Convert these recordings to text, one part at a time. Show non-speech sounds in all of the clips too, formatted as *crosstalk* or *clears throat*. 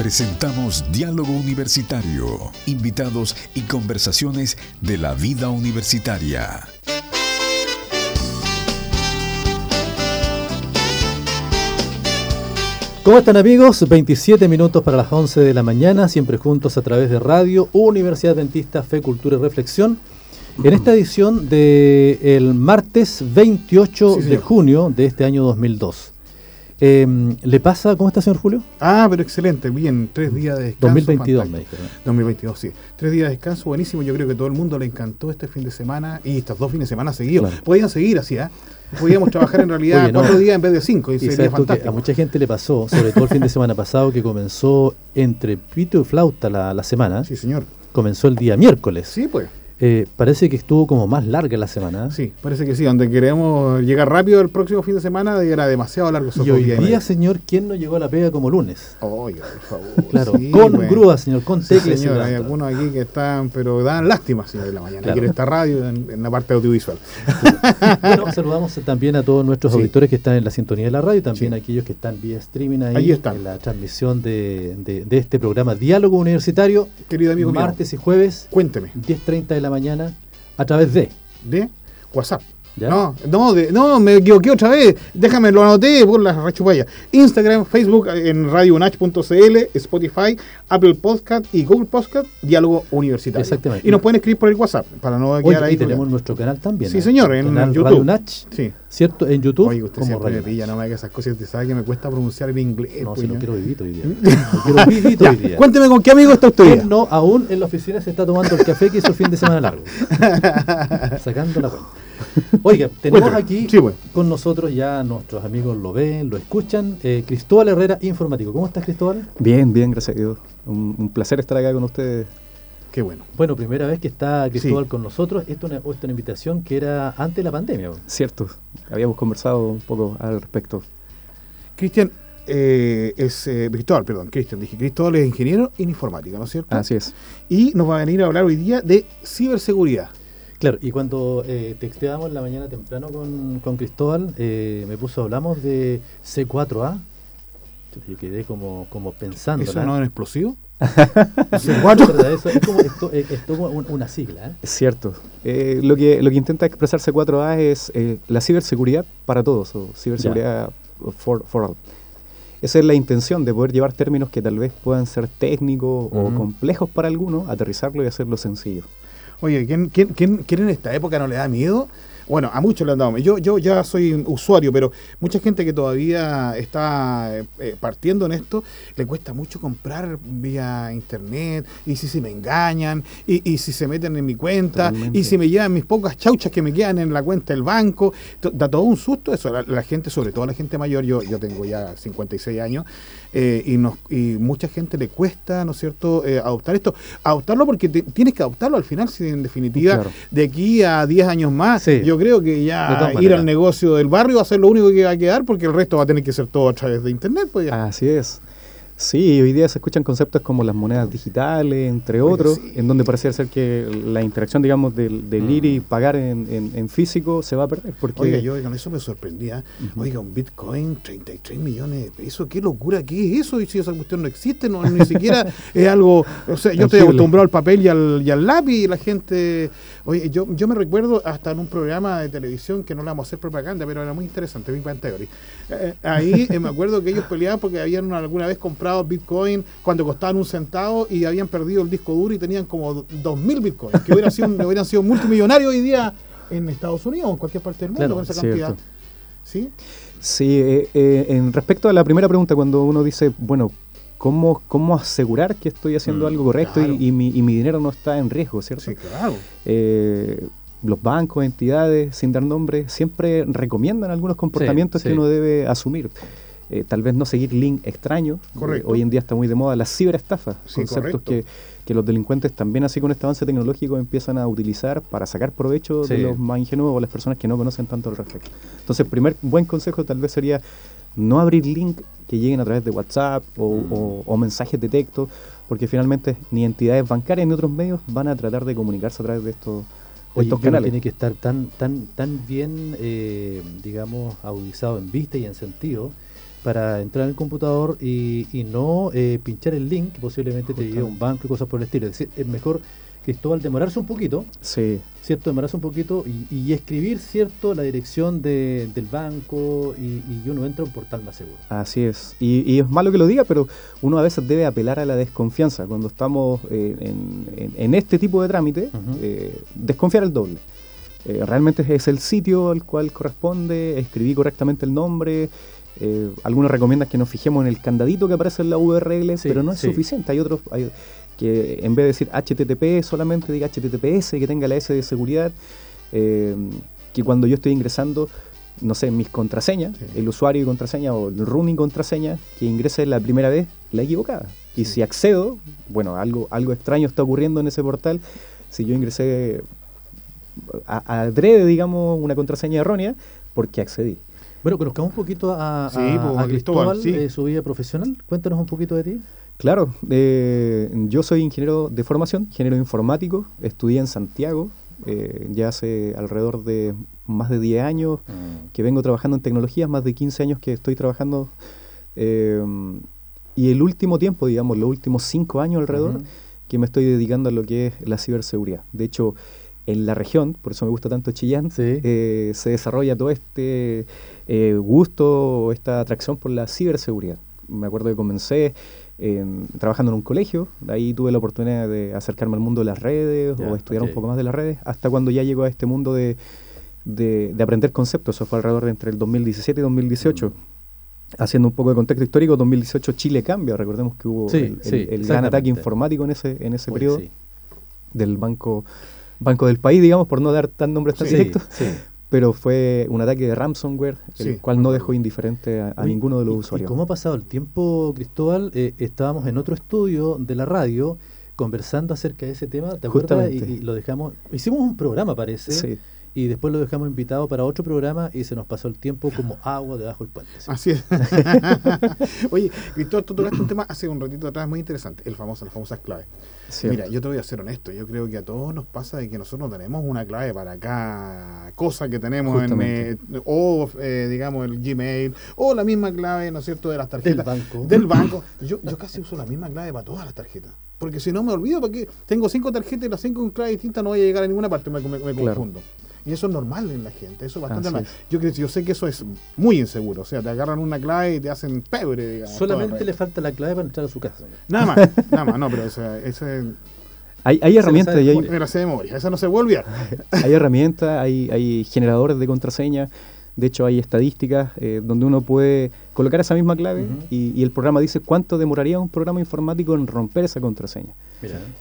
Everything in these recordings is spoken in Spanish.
Presentamos Diálogo Universitario, invitados y conversaciones de la vida universitaria. ¿Cómo están amigos? 27 minutos para las 11 de la mañana, siempre juntos a través de Radio Universidad Adventista Fe, Cultura y Reflexión. En esta edición del martes 28 de junio de este año 2002. Em, ¿Le pasa, cómo está, señor Julio? Ah, pero excelente, bien, tres días de descanso. 2022, me dijo. 2022, sí. Tres días de descanso, buenísimo. Yo creo que todo el mundo le encantó este fin de semana y estos dos fines de semana seguidos. Podían seguir así, ¿eh? Podíamos *laughs* trabajar en realidad cuatro días en vez de cinco. Y, sería fantástico. a mucha gente le pasó, sobre todo el fin de semana pasado, que comenzó entre pito y flauta la, la semana. Sí, señor. Comenzó el día miércoles. Sí, pues. Eh, parece que estuvo como más larga la semana. Sí, parece que sí. Donde queremos llegar rápido el próximo fin de semana era demasiado largo. Y hoy día, señor, ¿quién no llegó a la pega como lunes? Oiga, por favor. *laughs* Claro, con grúa, señor, con sí, señor, hay algunos aquí que están, pero dan lástima, señor, en la mañana. Claro. Aquí en esta radio, en, la parte audiovisual. *laughs* bueno, saludamos también a todos nuestros auditores que están en la sintonía de la radio, también a aquellos que están vía streaming ahí, están. en la transmisión de, de, de, este programa Diálogo Universitario. Querido amigo Martes y jueves. Cuénteme. 10.30 de la mañana a través de. De WhatsApp. No, no, no, me equivoqué otra vez. Déjame, lo anoté por la rechupalla. Instagram, Facebook en radionach.cl, Spotify, Apple Podcast y Google Podcast, Diálogo Universitario. Exactamente. Y nos pueden escribir por el WhatsApp para no quedar ahí. Y tenemos nuestro canal también. Sí, ¿eh? señor, en YouTube. Radio Nach, sí. ¿Cierto? En YouTube. Oye, usted siempre me pilla, no me haga esas cosas. Usted sabe que me cuesta pronunciar el inglés. No, si no quiero vivito hoy día. *laughs* No quiero vivito hoy día. Cuénteme con qué amigo está usted. No, aún en la oficina se está tomando el café que hizo el fin de semana largo. *laughs* Sacando la cuenta. *laughs* Oiga, tenemos aquí con nosotros ya nuestros amigos lo ven, lo escuchan. Eh, Cristóbal Herrera, informático. ¿Cómo estás, Cristóbal? Bien, bien, gracias a Dios. Un, un, placer estar acá con ustedes. Qué bueno. Bueno, primera vez que está Cristóbal con nosotros. Esto es una, una, invitación que era antes de la pandemia. Cierto, habíamos conversado un poco al respecto. Cristian, eh, es eh, Cristóbal, perdón, Cristian, dije Cristóbal es ingeniero en informática, ¿no es cierto? Así es. Y nos va a venir a hablar hoy día de ciberseguridad. Claro, y cuando eh, texteábamos en la mañana temprano con, con Cristóbal, eh, me puso, hablamos de C4A. Yo quedé como, como pensando. ¿Eso no es explosivo? *laughs* *laughs* C4 Eso es como, esto, es como una sigla. ¿eh? Es cierto. Eh, lo, que, lo que intenta expresar C4A es eh, la ciberseguridad para todos, o ciberseguridad for, for, all. Esa es la intención de poder llevar términos que tal vez puedan ser técnicos uh -huh. o complejos para algunos, aterrizarlo y hacerlo sencillo. Oye, ¿quién, quién, quién, quién en esta época no le da miedo? Bueno, a muchos le han dado. Yo, yo ya soy usuario, pero mucha gente que todavía está eh, partiendo en esto, le cuesta mucho comprar vía internet, y si se me engañan, y, y si se meten en mi cuenta, Totalmente. y si me llevan mis pocas chauchas que me quedan en la cuenta del banco. Da todo un susto eso. La, la gente, sobre todo la gente mayor, yo, yo tengo ya 56 años, eh, y, nos, y mucha gente le cuesta, ¿no es cierto?, eh, adoptar esto. Adoptarlo porque te, tienes que adoptarlo al final, si en definitiva, claro. de aquí a 10 años más, sí. yo creo que ya ir al negocio del barrio va a ser lo único que va a quedar porque el resto va a tener que ser todo a través de internet. Pues ya. Así es. Sí, hoy día se escuchan conceptos como las monedas digitales, entre otros, sí. en donde parece ser que la interacción, digamos, del, del mm. ir y pagar en, en, en, físico se va a perder. Porque... Oiga, yo con eso me sorprendía. Uh -huh. Oiga, un Bitcoin, 33 millones de pesos, qué locura, ¿qué es eso? Y si esa cuestión no existe, no, ni siquiera *laughs* es algo... O sea, yo estoy acostumbrado al papel y al, y al lápiz y la gente... Oye, yo, yo me recuerdo hasta en un programa de televisión que no le vamos a hacer propaganda, pero era muy interesante, Big Bang Theory. Eh, ahí eh, *laughs* me acuerdo que ellos peleaban porque habían alguna vez comprado Bitcoin cuando costaban un centavo y habían perdido el disco duro y tenían como 2.000 Bitcoins, que hubiera sido, *laughs* hubieran sido multimillonarios hoy día en Estados Unidos o en cualquier parte del mundo claro, con esa cierto. cantidad. ¿Sí? Sí, eh, eh, en respecto a la primera pregunta, cuando uno dice, bueno, ¿cómo, cómo asegurar que estoy haciendo mm, algo correcto claro. y, y, mi, y, mi, dinero no está en riesgo, ¿cierto? Sí, claro. Eh, los bancos, entidades, sin dar nombre, siempre recomiendan algunos comportamientos sí, que sí. uno debe asumir. Eh, tal vez no seguir link extraños. Eh, hoy en día está muy de moda las ciberestafas, sí, conceptos que, que, los delincuentes también así con este avance tecnológico empiezan a utilizar para sacar provecho sí. de los más ingenuos o las personas que no conocen tanto al respecto. Entonces, el primer buen consejo tal vez sería no abrir link que lleguen a través de WhatsApp o, mm. o, o mensajes de texto, porque finalmente ni entidades bancarias ni otros medios van a tratar de comunicarse a través de estos Oye, estos canales. tiene que estar tan tan tan bien, eh, digamos, agudizado en vista y en sentido para entrar en el computador y, no eh, pinchar el link que posiblemente te lleve a un banco y cosas por el estilo. Es decir, es mejor Cristóbal demorarse un poquito, sí. ¿cierto? Demorarse un poquito y, escribir, ¿cierto? La dirección del banco y, uno entra a un portal más seguro. Así es. Y, es malo que lo diga, pero uno a veces debe apelar a la desconfianza. Cuando estamos eh, en, este tipo de trámite, eh, desconfiar el doble. Eh, realmente es el sitio al cual corresponde, escribí correctamente el nombre. algunos recomiendan que nos fijemos en el candadito que aparece en la URL, pero no es suficiente. Hay otros, hay, que en vez de decir HTTP solamente diga HTTPS, que tenga la S de seguridad, eh, que cuando yo estoy ingresando, no sé, mis contraseñas, el usuario y contraseña o el running contraseña, que ingrese la primera vez la equivocada. Y si accedo, bueno, algo, algo extraño está ocurriendo en ese portal, si yo ingresé a, adrede, digamos, una contraseña errónea, porque accedí. Bueno, conozcamos un poquito a, pues, Cristóbal, eh, su vida profesional. Cuéntanos un poquito de ti. Claro, eh, yo soy ingeniero de formación, ingeniero informático, estudié en Santiago, eh, ya hace alrededor de más de 10 años mm. que vengo trabajando en tecnologías, más de 15 años que estoy trabajando, eh, y el último tiempo, digamos, los últimos 5 años alrededor, que me estoy dedicando a lo que es la ciberseguridad. De hecho, en la región, por eso me gusta tanto Chillán, se desarrolla todo este gusto, esta atracción por la ciberseguridad. Me acuerdo que comencé trabajando en un colegio, de ahí tuve la oportunidad de acercarme al mundo de las redes o estudiar un poco más de las redes, hasta cuando ya llegó a este mundo de, de, aprender conceptos, eso fue alrededor de entre el 2017 y 2018. Mm. Haciendo un poco de contexto histórico, 2018 Chile cambia, recordemos que hubo el, gran ataque informático en ese, en ese periodo del banco, banco del país, digamos, por no dar tan nombres tan directos pero fue un ataque de ransomware, el cual no dejó indiferente a, ninguno de los usuarios. ¿Y cómo ha pasado el tiempo, Cristóbal? Eh, estábamos en otro estudio de la radio conversando acerca de ese tema, ¿te acuerdas? Y, lo dejamos, hicimos un programa, parece. Sí y después lo dejamos invitado para otro programa y se nos pasó el tiempo como *laughs* agua debajo del puente. Así es. *laughs* Oye, Víctor, tú tocaste un tema hace un ratito atrás muy interesante, el famoso, las famosas claves. Mira, yo te voy a ser honesto, yo creo que a todos nos pasa de que nosotros tenemos una clave para cada cosa que tenemos en eh, o eh, digamos el Gmail o la misma clave, ¿no es cierto?, de las tarjetas del banco. Del banco. *laughs* Yo, yo casi uso la misma clave para todas las tarjetas. Porque si no me olvido, porque tengo cinco tarjetas y las cinco con clave distintas no voy a llegar a ninguna parte, me, confundo. Y eso es normal en la gente, eso es bastante normal. Yo, yo sé que eso es muy inseguro, o sea, te agarran una clave y te hacen pebre, digamos. Solamente le falta la clave para entrar a su casa. Nada más, *laughs* nada más, no, pero o sea, eso es... Hay, hay herramientas y hay... memoria, esa no se vuelve. *laughs* hay herramientas, hay, hay generadores de contraseña de hecho, hay estadísticas eh, donde uno puede colocar esa misma clave y, el programa dice cuánto demoraría un programa informático en romper esa contraseña.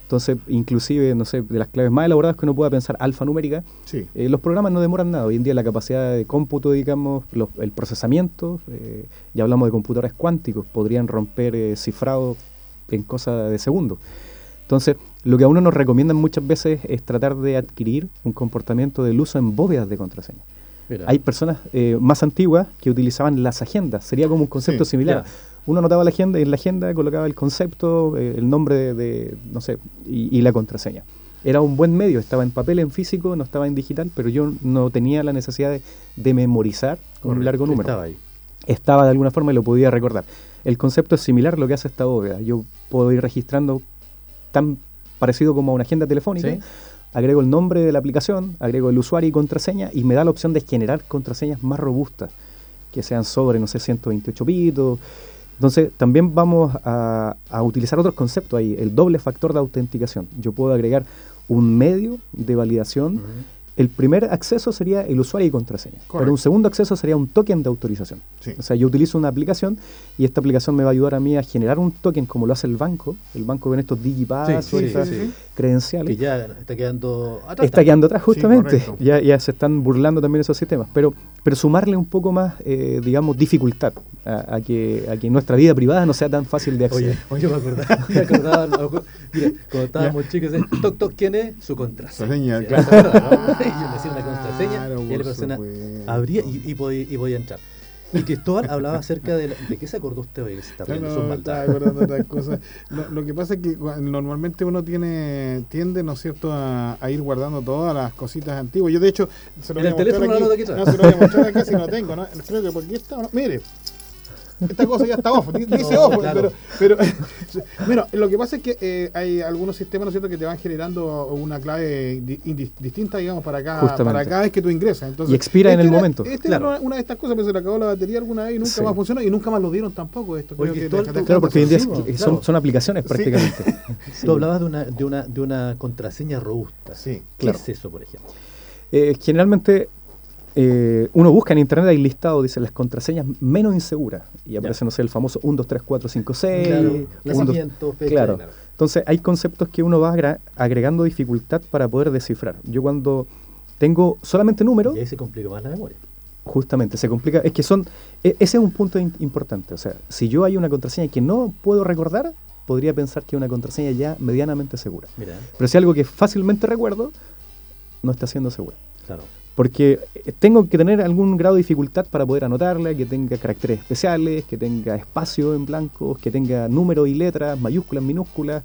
Entonces, inclusive, no sé, de las claves más elaboradas que uno pueda pensar alfanumérica, eh, los programas no demoran nada. Hoy en día la capacidad de cómputo, digamos, el procesamiento, eh, ya hablamos de computadores cuánticos, podrían romper cifrado en cosas de segundos. Entonces, lo que a uno nos recomiendan muchas veces es tratar de adquirir un comportamiento del uso en bóvedas de contraseña. Hay personas eh, más antiguas que utilizaban las agendas, sería como un concepto similar. Uno anotaba la agenda y en la agenda colocaba el concepto, eh, el nombre de, no sé, y, la contraseña. Era un buen medio, estaba en papel, en físico, no estaba en digital, pero yo no tenía la necesidad de, memorizar un largo número. Estaba ahí. Estaba de alguna forma y lo podía recordar. El concepto es similar a lo que hace esta bóveda. Yo puedo ir registrando tan parecido como a una agenda telefónica, agrego el nombre de la aplicación, agrego el usuario y contraseña y me da la opción de generar contraseñas más robustas, que sean sobre, no sé, 128 bits. Entonces, también vamos a, utilizar otros conceptos ahí, el doble factor de autenticación. Yo puedo agregar un medio de validación el primer acceso sería el usuario y contraseña. Pero un segundo acceso sería un token de autorización. O sea, yo utilizo una aplicación y esta aplicación me va a ayudar a mí a generar un token como lo hace el banco. El banco con estos digipass o estas credenciales. Que ya está quedando atrás. Está quedando atrás, justamente. *laughs* ya, ya se están burlando también esos sistemas. Pero, pero sumarle un poco más, eh, digamos, dificultad a, que, a que nuestra vida privada no sea tan fácil de acceder. Oye, oye me acordaba, *laughs* me acordaba mira, cuando estábamos chicos, toc, toc, ¿quién es? Su contraseña. claro *laughs* y yo le decía una contraseña y la persona abría y, y, podía, y podía entrar. Y Cristóbal hablaba acerca de, de qué se acordó usted hoy, está no, no, estaba acordando otras cosas. Lo, que pasa es que normalmente uno tiene tiende, ¿no es cierto?, a, a, ir guardando todas las cositas antiguas. Yo, de hecho, se lo voy a mostrar aquí. No, se lo voy a mostrar acá si no tengo, ¿no? Creo que porque está, no, mire. Esta cosa ya está off, *laughs* dice off, pero, pero *laughs* bueno, lo que pasa es que eh, hay algunos sistemas, ¿no es cierto?, que te van generando una clave distinta, digamos, para cada, para cada vez que tú ingresas. Entonces, y expira en el momento. Esta es una, de estas cosas, pero se le acabó la batería alguna vez y nunca más funcionó y nunca más lo dieron tampoco esto. claro, porque hoy en día son, son, aplicaciones prácticamente. *laughs* Tú hablabas de una, de, una, de una contraseña robusta. Sí, ¿Qué es eso, por ejemplo? Eh, generalmente eh, uno busca en internet, hay listado, dice las contraseñas menos inseguras. Y aparece, no sé, el famoso 1, 2, 3, 4, 5, 6. Claro, claro. Entonces hay conceptos que uno va agregando dificultad para poder descifrar. Yo cuando tengo solamente números... Y ahí se complica más la memoria. Justamente, se complica. Es que son... E, ese es un punto importante. O sea, si yo hay una contraseña que no puedo recordar, podría pensar que es una contraseña ya medianamente segura. Pero si algo que fácilmente recuerdo, no está siendo segura. Claro. Porque tengo que tener algún grado de dificultad para poder anotarla, que tenga caracteres especiales, que tenga espacio en blanco, que tenga números y letras, mayúsculas, minúsculas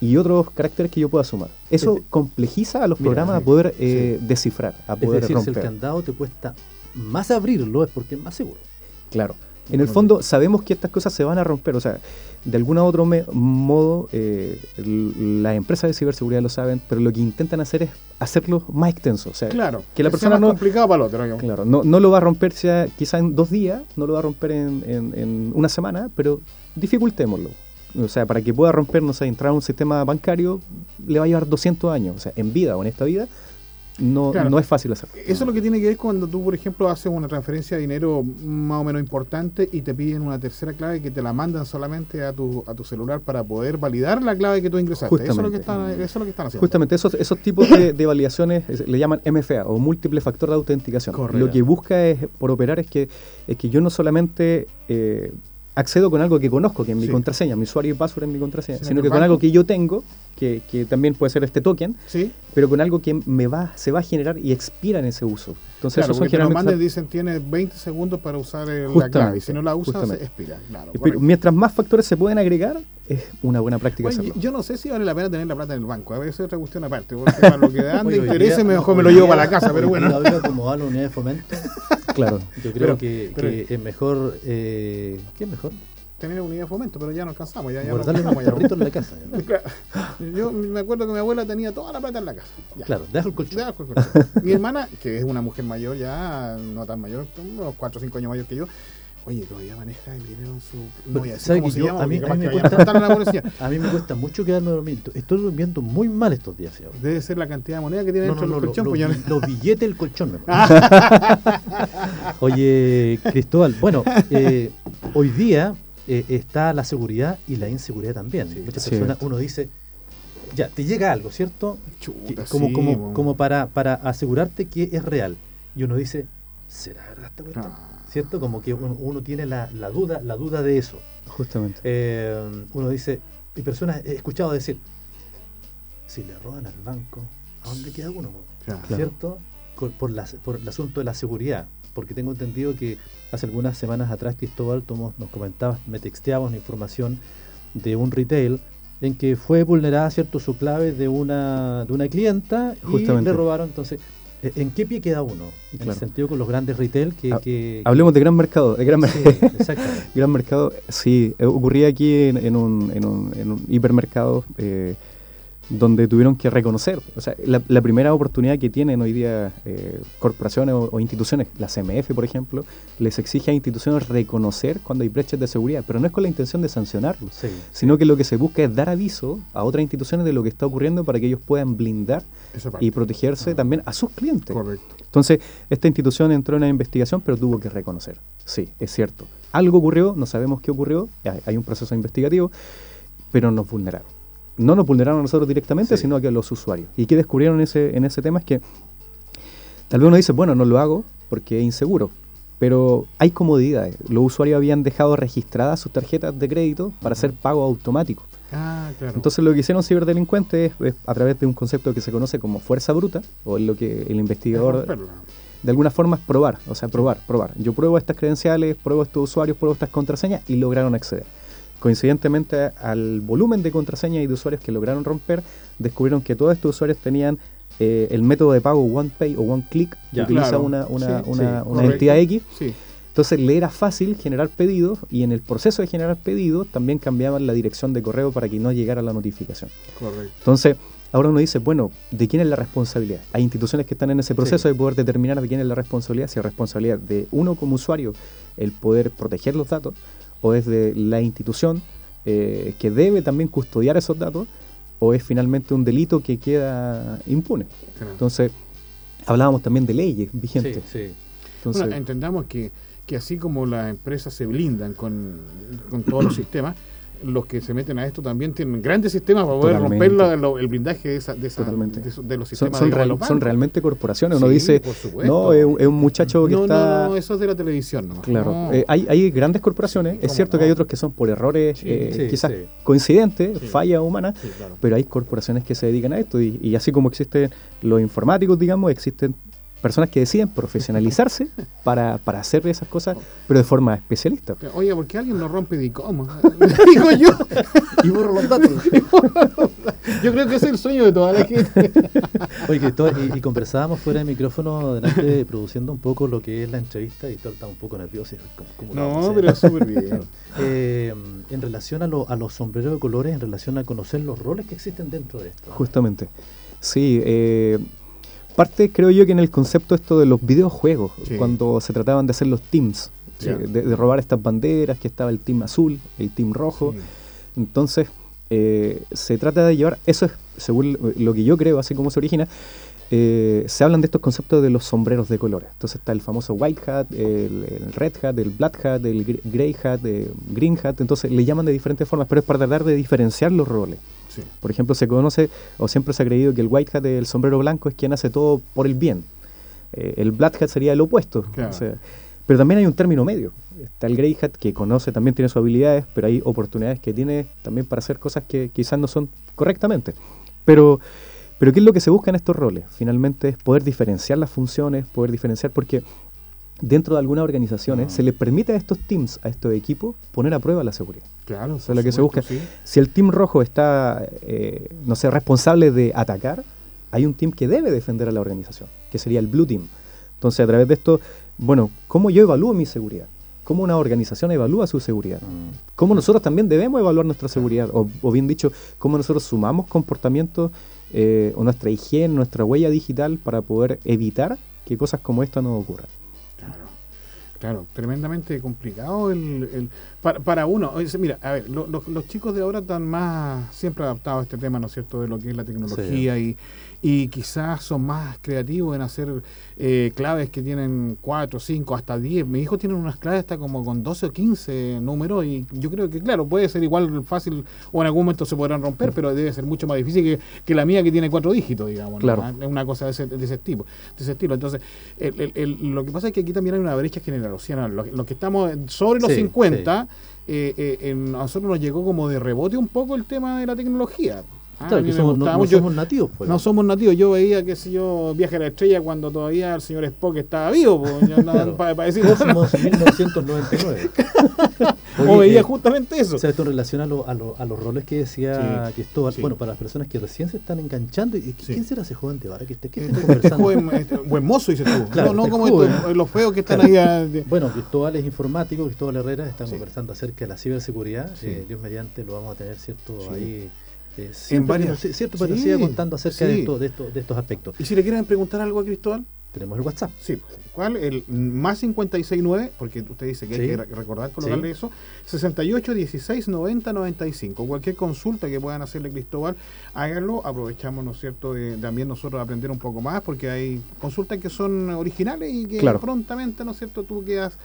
y otros caracteres que yo pueda sumar. Eso complejiza a los programas a poder eh, descifrar, a poder es decir, Si el candado te cuesta más abrirlo, es porque es más seguro. Claro. En el fondo sabemos que estas cosas se van a romper, o sea, de algún otro modo eh, las empresas de ciberseguridad lo saben, pero lo que intentan hacer es hacerlo más extenso, o sea, claro, que la persona no complicado para el otro, claro, no, no lo va a romper quizá en dos días, no lo va a romper en, en, una semana, pero dificultémoslo. O sea, para que pueda romper, no sé, entrar a un sistema bancario, le va a llevar 200 años, o sea, en vida o en esta vida, no, no es fácil hacer. Eso es lo que tiene que ver cuando tú, por ejemplo, haces una transferencia de dinero más o menos importante y te piden una tercera clave que te la mandan solamente a tu, a tu celular para poder validar la clave que tú ingresaste. Eso es lo que están, eso es lo que están haciendo. Justamente, esos, esos tipos de, validaciones le llaman MFA o múltiple factor de autenticación. Lo que busca es, por operar es que, es que yo no solamente... Eh, accedo con algo que conozco, que es mi contraseña, mi usuario y password es mi contraseña, sino que con algo que yo tengo, que, que, también puede ser este token, ¿Sí? pero con algo que me va, se va a generar y expira en ese uso. Entonces, claro, eso son mandan dicen tiene 20 segundos para usar la clave y si no la usas se expira. Claro, pero mientras más factores se pueden agregar, es una buena práctica hacerlo. Yo no sé si vale la pena tener la plata en el banco, a veces es otra cuestión aparte, porque para lo que dan *laughs* de interés mejor me lo llevo para la casa, pero bueno. como la unidad de fomento, *laughs* claro. *laughs* yo creo que, que es mejor, eh, ¿qué es mejor? tener unidad de fomento, pero ya no alcanzamos. Ya, ya Guardarle no alcanzamos, en la casa. *laughs* Yo me acuerdo que mi abuela tenía toda la plata en la casa. Claro, deja el colchón. el colchón. mi hermana, que es una mujer mayor ya, no tan mayor, unos 4 o 5 años mayor que yo, Oye, todavía maneja el dinero en su. No voy a decir cómo se llama, a, mí, a, mí me cuesta, *laughs* a mí me cuesta mucho quedarme dormido. Estoy durmiendo muy mal estos días. Debe ser la cantidad de moneda que tiene dentro del colchón. Lo, pues los billetes del colchón. *laughs* Oye, Cristóbal, bueno, eh, hoy día eh, está la seguridad y la inseguridad también. Muchas personas, uno dice, ya, te llega algo, ¿cierto? como, como, como para, para asegurarte que es real. Y uno dice, ¿será verdad esta cuestión? ¿Cierto? Como que uno, tiene la, la, duda, la duda de eso. Justamente. Eh, uno dice, y personas he escuchado decir, si le roban al banco, ¿a dónde queda uno? ¿Cierto? Por, por, por el asunto de la seguridad porque tengo entendido que hace algunas semanas atrás, Cristóbal, nos comentabas, me texteabas la información de un retail en que fue vulnerada cierto su clave de una de una clienta y le robaron entonces ¿e, ¿En qué pie queda uno? En el sentido con los grandes retail que... Hablemos de gran mercado. De gran, sí, *laughs* gran mercado, sí. Ocurría aquí en, un, en, un, en un hipermercado eh, donde tuvieron que reconocer, o sea, la, primera oportunidad que tienen hoy día eh, corporaciones o, instituciones, la CMF por ejemplo, les exige a instituciones reconocer cuando hay brechas de seguridad, pero no es con la intención de sancionarlos, sino que lo que se busca es dar aviso a otras instituciones de lo que está ocurriendo para que ellos puedan blindar y protegerse también a sus clientes. Correcto. Entonces, esta institución entró en una investigación, pero tuvo que reconocer, sí, es cierto, algo ocurrió, no sabemos qué ocurrió, hay un proceso investigativo, pero nos vulneraron no nos vulneraron a nosotros directamente, sino a los usuarios. ¿Y qué descubrieron en ese, en ese tema? Es que tal vez uno dice, bueno, no lo hago porque es inseguro, pero hay comodidades. Los usuarios habían dejado registradas sus tarjetas de crédito para hacer pago automático. Ah, claro. Entonces lo que hicieron ciberdelincuentes es, a través de un concepto que se conoce como fuerza bruta, o en lo que el investigador de alguna forma es probar, o sea, probar, probar. Yo pruebo estas credenciales, pruebo estos usuarios, pruebo estas contraseñas y lograron acceder. Coincidentemente al volumen de contraseñas y de usuarios que lograron romper, descubrieron que todos estos usuarios tenían eh, el método de pago OnePay o OneClick, que utiliza una, una, una, entidad X. Entonces le era fácil generar pedidos y en el proceso de generar pedidos también cambiaban la dirección de correo para que no llegara la notificación. Correcto. Entonces, ahora uno dice, bueno, ¿de quién es la responsabilidad? Hay instituciones que están en ese proceso de poder determinar de quién es la responsabilidad, si es responsabilidad de uno como usuario el poder proteger los datos o es de la institución eh, que debe también custodiar esos datos o es finalmente un delito que queda impune. Entonces, hablábamos también de leyes vigentes. Sí, Entonces, entendamos que, que así como las empresas se blindan con, con todos los sistemas, los que se meten a esto también tienen grandes sistemas para poder romper el blindaje de, esa, de, de, los sistemas. Son, son, realmente corporaciones. Uno dice, no, es, un muchacho que está... No, no, eso es de la televisión. No. Claro, eh, hay, hay, grandes corporaciones. Es cierto que hay otros que son por errores eh, quizás coincidentes, falla humana, pero hay corporaciones que se dedican a esto. Y, y así como existen los informáticos, digamos, existen personas que deciden profesionalizarse *laughs* para, para hacer esas cosas, pero de forma especialista. Oye, ¿por qué alguien no rompe DICOM? *laughs* Digo yo. y borro *laughs* los datos. yo creo que ese es el sueño de toda la gente. Oye, y, conversábamos fuera de micrófono delante, produciendo un poco lo que es la entrevista, y todo está un poco nervioso. no, pero súper bien. Eh, en relación a, a los sombreros de colores, en relación a conocer los roles que existen dentro de esto. Justamente. Sí, eh, Parte, creo yo, que en el concepto esto de los videojuegos, cuando se trataban de hacer los teams, de, robar estas banderas, que estaba el team azul, el team rojo. Entonces, eh, se trata de llevar, eso es, según lo que yo creo, así como se origina, eh, se hablan de estos conceptos de los sombreros de colores. Entonces está el famoso white hat, el, red hat, el black hat, el gray hat, el green hat. Entonces le llaman de diferentes formas, pero es para tratar de diferenciar los roles. Por ejemplo, se conoce o siempre se ha creído que el white hat, el sombrero blanco, es quien hace todo por el bien. Eh, el black hat sería el opuesto. pero también hay un término medio. Está el grey hat que conoce, también tiene sus habilidades, pero hay oportunidades que tiene también para hacer cosas que quizás no son correctamente. Pero, pero ¿qué es lo que se busca en estos roles? Finalmente es poder diferenciar las funciones, poder diferenciar, porque dentro de algunas organizaciones ah. se le permite a estos teams, a estos equipos, poner a prueba la seguridad. Claro, eso es lo que se busca. Si el team rojo está, eh, no sé, responsable de atacar, hay un team que debe defender a la organización, que sería el blue team. Entonces, a través de esto, bueno, ¿cómo yo evalúo mi seguridad? ¿Cómo una organización evalúa su seguridad? Mm. ¿Cómo nosotros también debemos evaluar nuestra seguridad? O, bien dicho, ¿cómo nosotros sumamos comportamientos eh, o nuestra higiene, nuestra huella digital para poder evitar que cosas como esta no ocurran? Claro, tremendamente complicado el, para, para, uno. Mira, a ver, los chicos de ahora están más siempre adaptados a este tema, ¿no es cierto?, de lo que es la tecnología y, y quizás son más creativos en hacer eh, claves que tienen 4, 5, hasta 10. Mi hijo tiene unas claves hasta como con 12 o 15 números y yo creo que, claro, puede ser igual fácil o en algún momento se podrán romper, pero debe ser mucho más difícil que, que la mía que tiene cuatro dígitos, digamos. Claro. Es una cosa de ese, de ese, tipo, de ese estilo. Entonces, lo que pasa es que aquí también hay una brecha generacional. Los, que estamos sobre los 50... Eh, eh, en nosotros nos llegó como de rebote un poco el tema de la tecnología. Ah, no, somos nativos. Pues. No somos nativos. Yo veía, qué sé yo, Viaje a la Estrella cuando todavía el señor Spock estaba vivo. para, decir, somos 1999. o veía justamente eso. O sea, esto en relación a, a, los roles que decía Cristóbal. Bueno, para las personas que recién se están enganchando. ¿y ¿Quién será ese joven de vara que esté, que esté este, este joven, este, buen mozo, dice tú. *laughs* Claro, no, no como estos, los feos que están ahí. Bueno, Cristóbal es informático, Cristóbal Herrera, están conversando acerca de la ciberseguridad. Eh, Dios mediante lo vamos a tener, ¿cierto? Ahí eh, en varios, cierto, pero sigue contando acerca de, esto, de, esto, de estos aspectos. ¿Y si le quieren preguntar algo a Cristóbal? Tenemos el WhatsApp. Sí, pues, ¿cuál? El más 569, porque usted dice que hay que recordar colocarle eso, 68 16 90 95. Cualquier consulta que puedan hacerle Cristóbal, háganlo. Aprovechamos, ¿no es cierto?, de, también nosotros aprender un poco más, porque hay consultas que son originales y que prontamente, ¿no es cierto?, tú quedas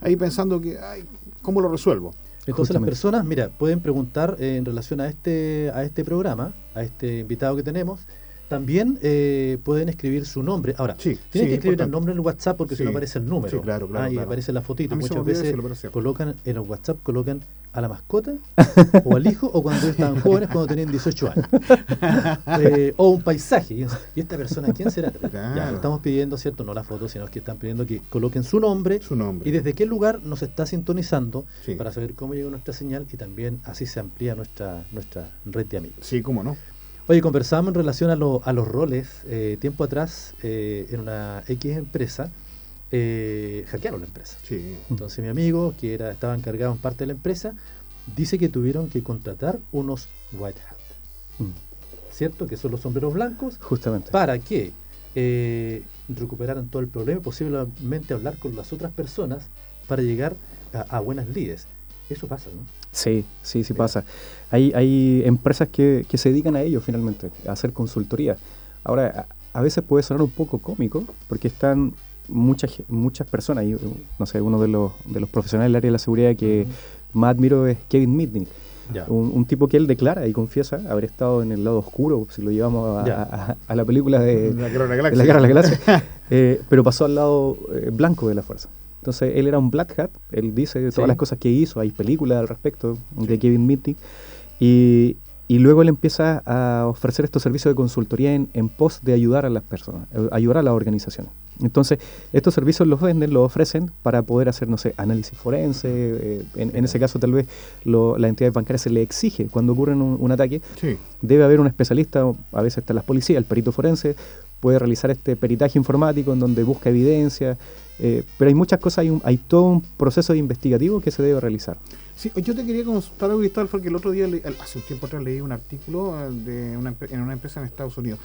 ahí pensando que, ay, ¿cómo lo resuelvo? Entonces las personas, mira, pueden preguntar eh, en relación a este, a este programa, a este invitado que tenemos, también eh, pueden escribir su nombre. Ahora, tienen que escribir el nombre en el WhatsApp porque si no aparece el número. claro, claro, Ahí aparece la fotito. Muchas veces colocan en el WhatsApp colocan a la mascota o al hijo o cuando estaban *laughs* jóvenes, cuando tenían 18 años. *laughs* Eh, o un paisaje. ¿Y esta persona quién será? Ya, estamos pidiendo, ¿cierto? No la foto, sino que están pidiendo que coloquen su nombre, su nombre. y desde qué lugar nos está sintonizando para saber cómo llega nuestra señal y también así se amplía nuestra, nuestra red de amigos. Sí, cómo no. Oye, conversábamos en relación a, a los roles. Eh, tiempo atrás, eh, en una X empresa, eh, hackearon la empresa. Entonces mi amigo, que era, estaba encargado en parte de la empresa, dice que tuvieron que contratar unos white hat. Mm. ¿Cierto? Que son los sombreros blancos. Justamente. Para que eh, recuperaran todo el problema y posiblemente hablar con las otras personas para llegar a, buenas lides. Eso pasa, ¿no? Sí, sí, sí pasa. Hay, hay empresas que, que se dedican a ello finalmente, a hacer consultoría. Ahora, a, veces puede sonar un poco cómico porque están muchas muchas personas, y, no sé, uno de los, de los profesionales del área de la seguridad que más admiro es Kevin Mitnick. Un, tipo que él declara y confiesa haber estado en el lado oscuro, si lo llevamos a, la película de La Guerra de la Galaxia, Galaxia. *laughs* Eh, pero pasó al lado eh, blanco de la fuerza. Entonces él era un Black Hat, él dice todas las cosas que hizo, hay películas al respecto de Kevin Mitnick, y, y luego él empieza a ofrecer estos servicios de consultoría en, en pos de ayudar a las personas, eh, ayudar a las organizaciones. Entonces, estos servicios los venden, los ofrecen para poder hacer, no sé, análisis forense. Eh, en, ese caso, tal vez lo, la entidad bancaria se le exige cuando ocurre un, ataque. Debe haber un especialista, a veces está la policía, el perito forense, puede realizar este peritaje informático en donde busca evidencia. Eh, pero hay muchas cosas, hay, un, hay todo un proceso investigativo que se debe realizar. Sí, yo te quería consultar algo, Cristóbal, porque el otro día, hace un tiempo atrás, leí un artículo eh, de una, en una empresa en Estados Unidos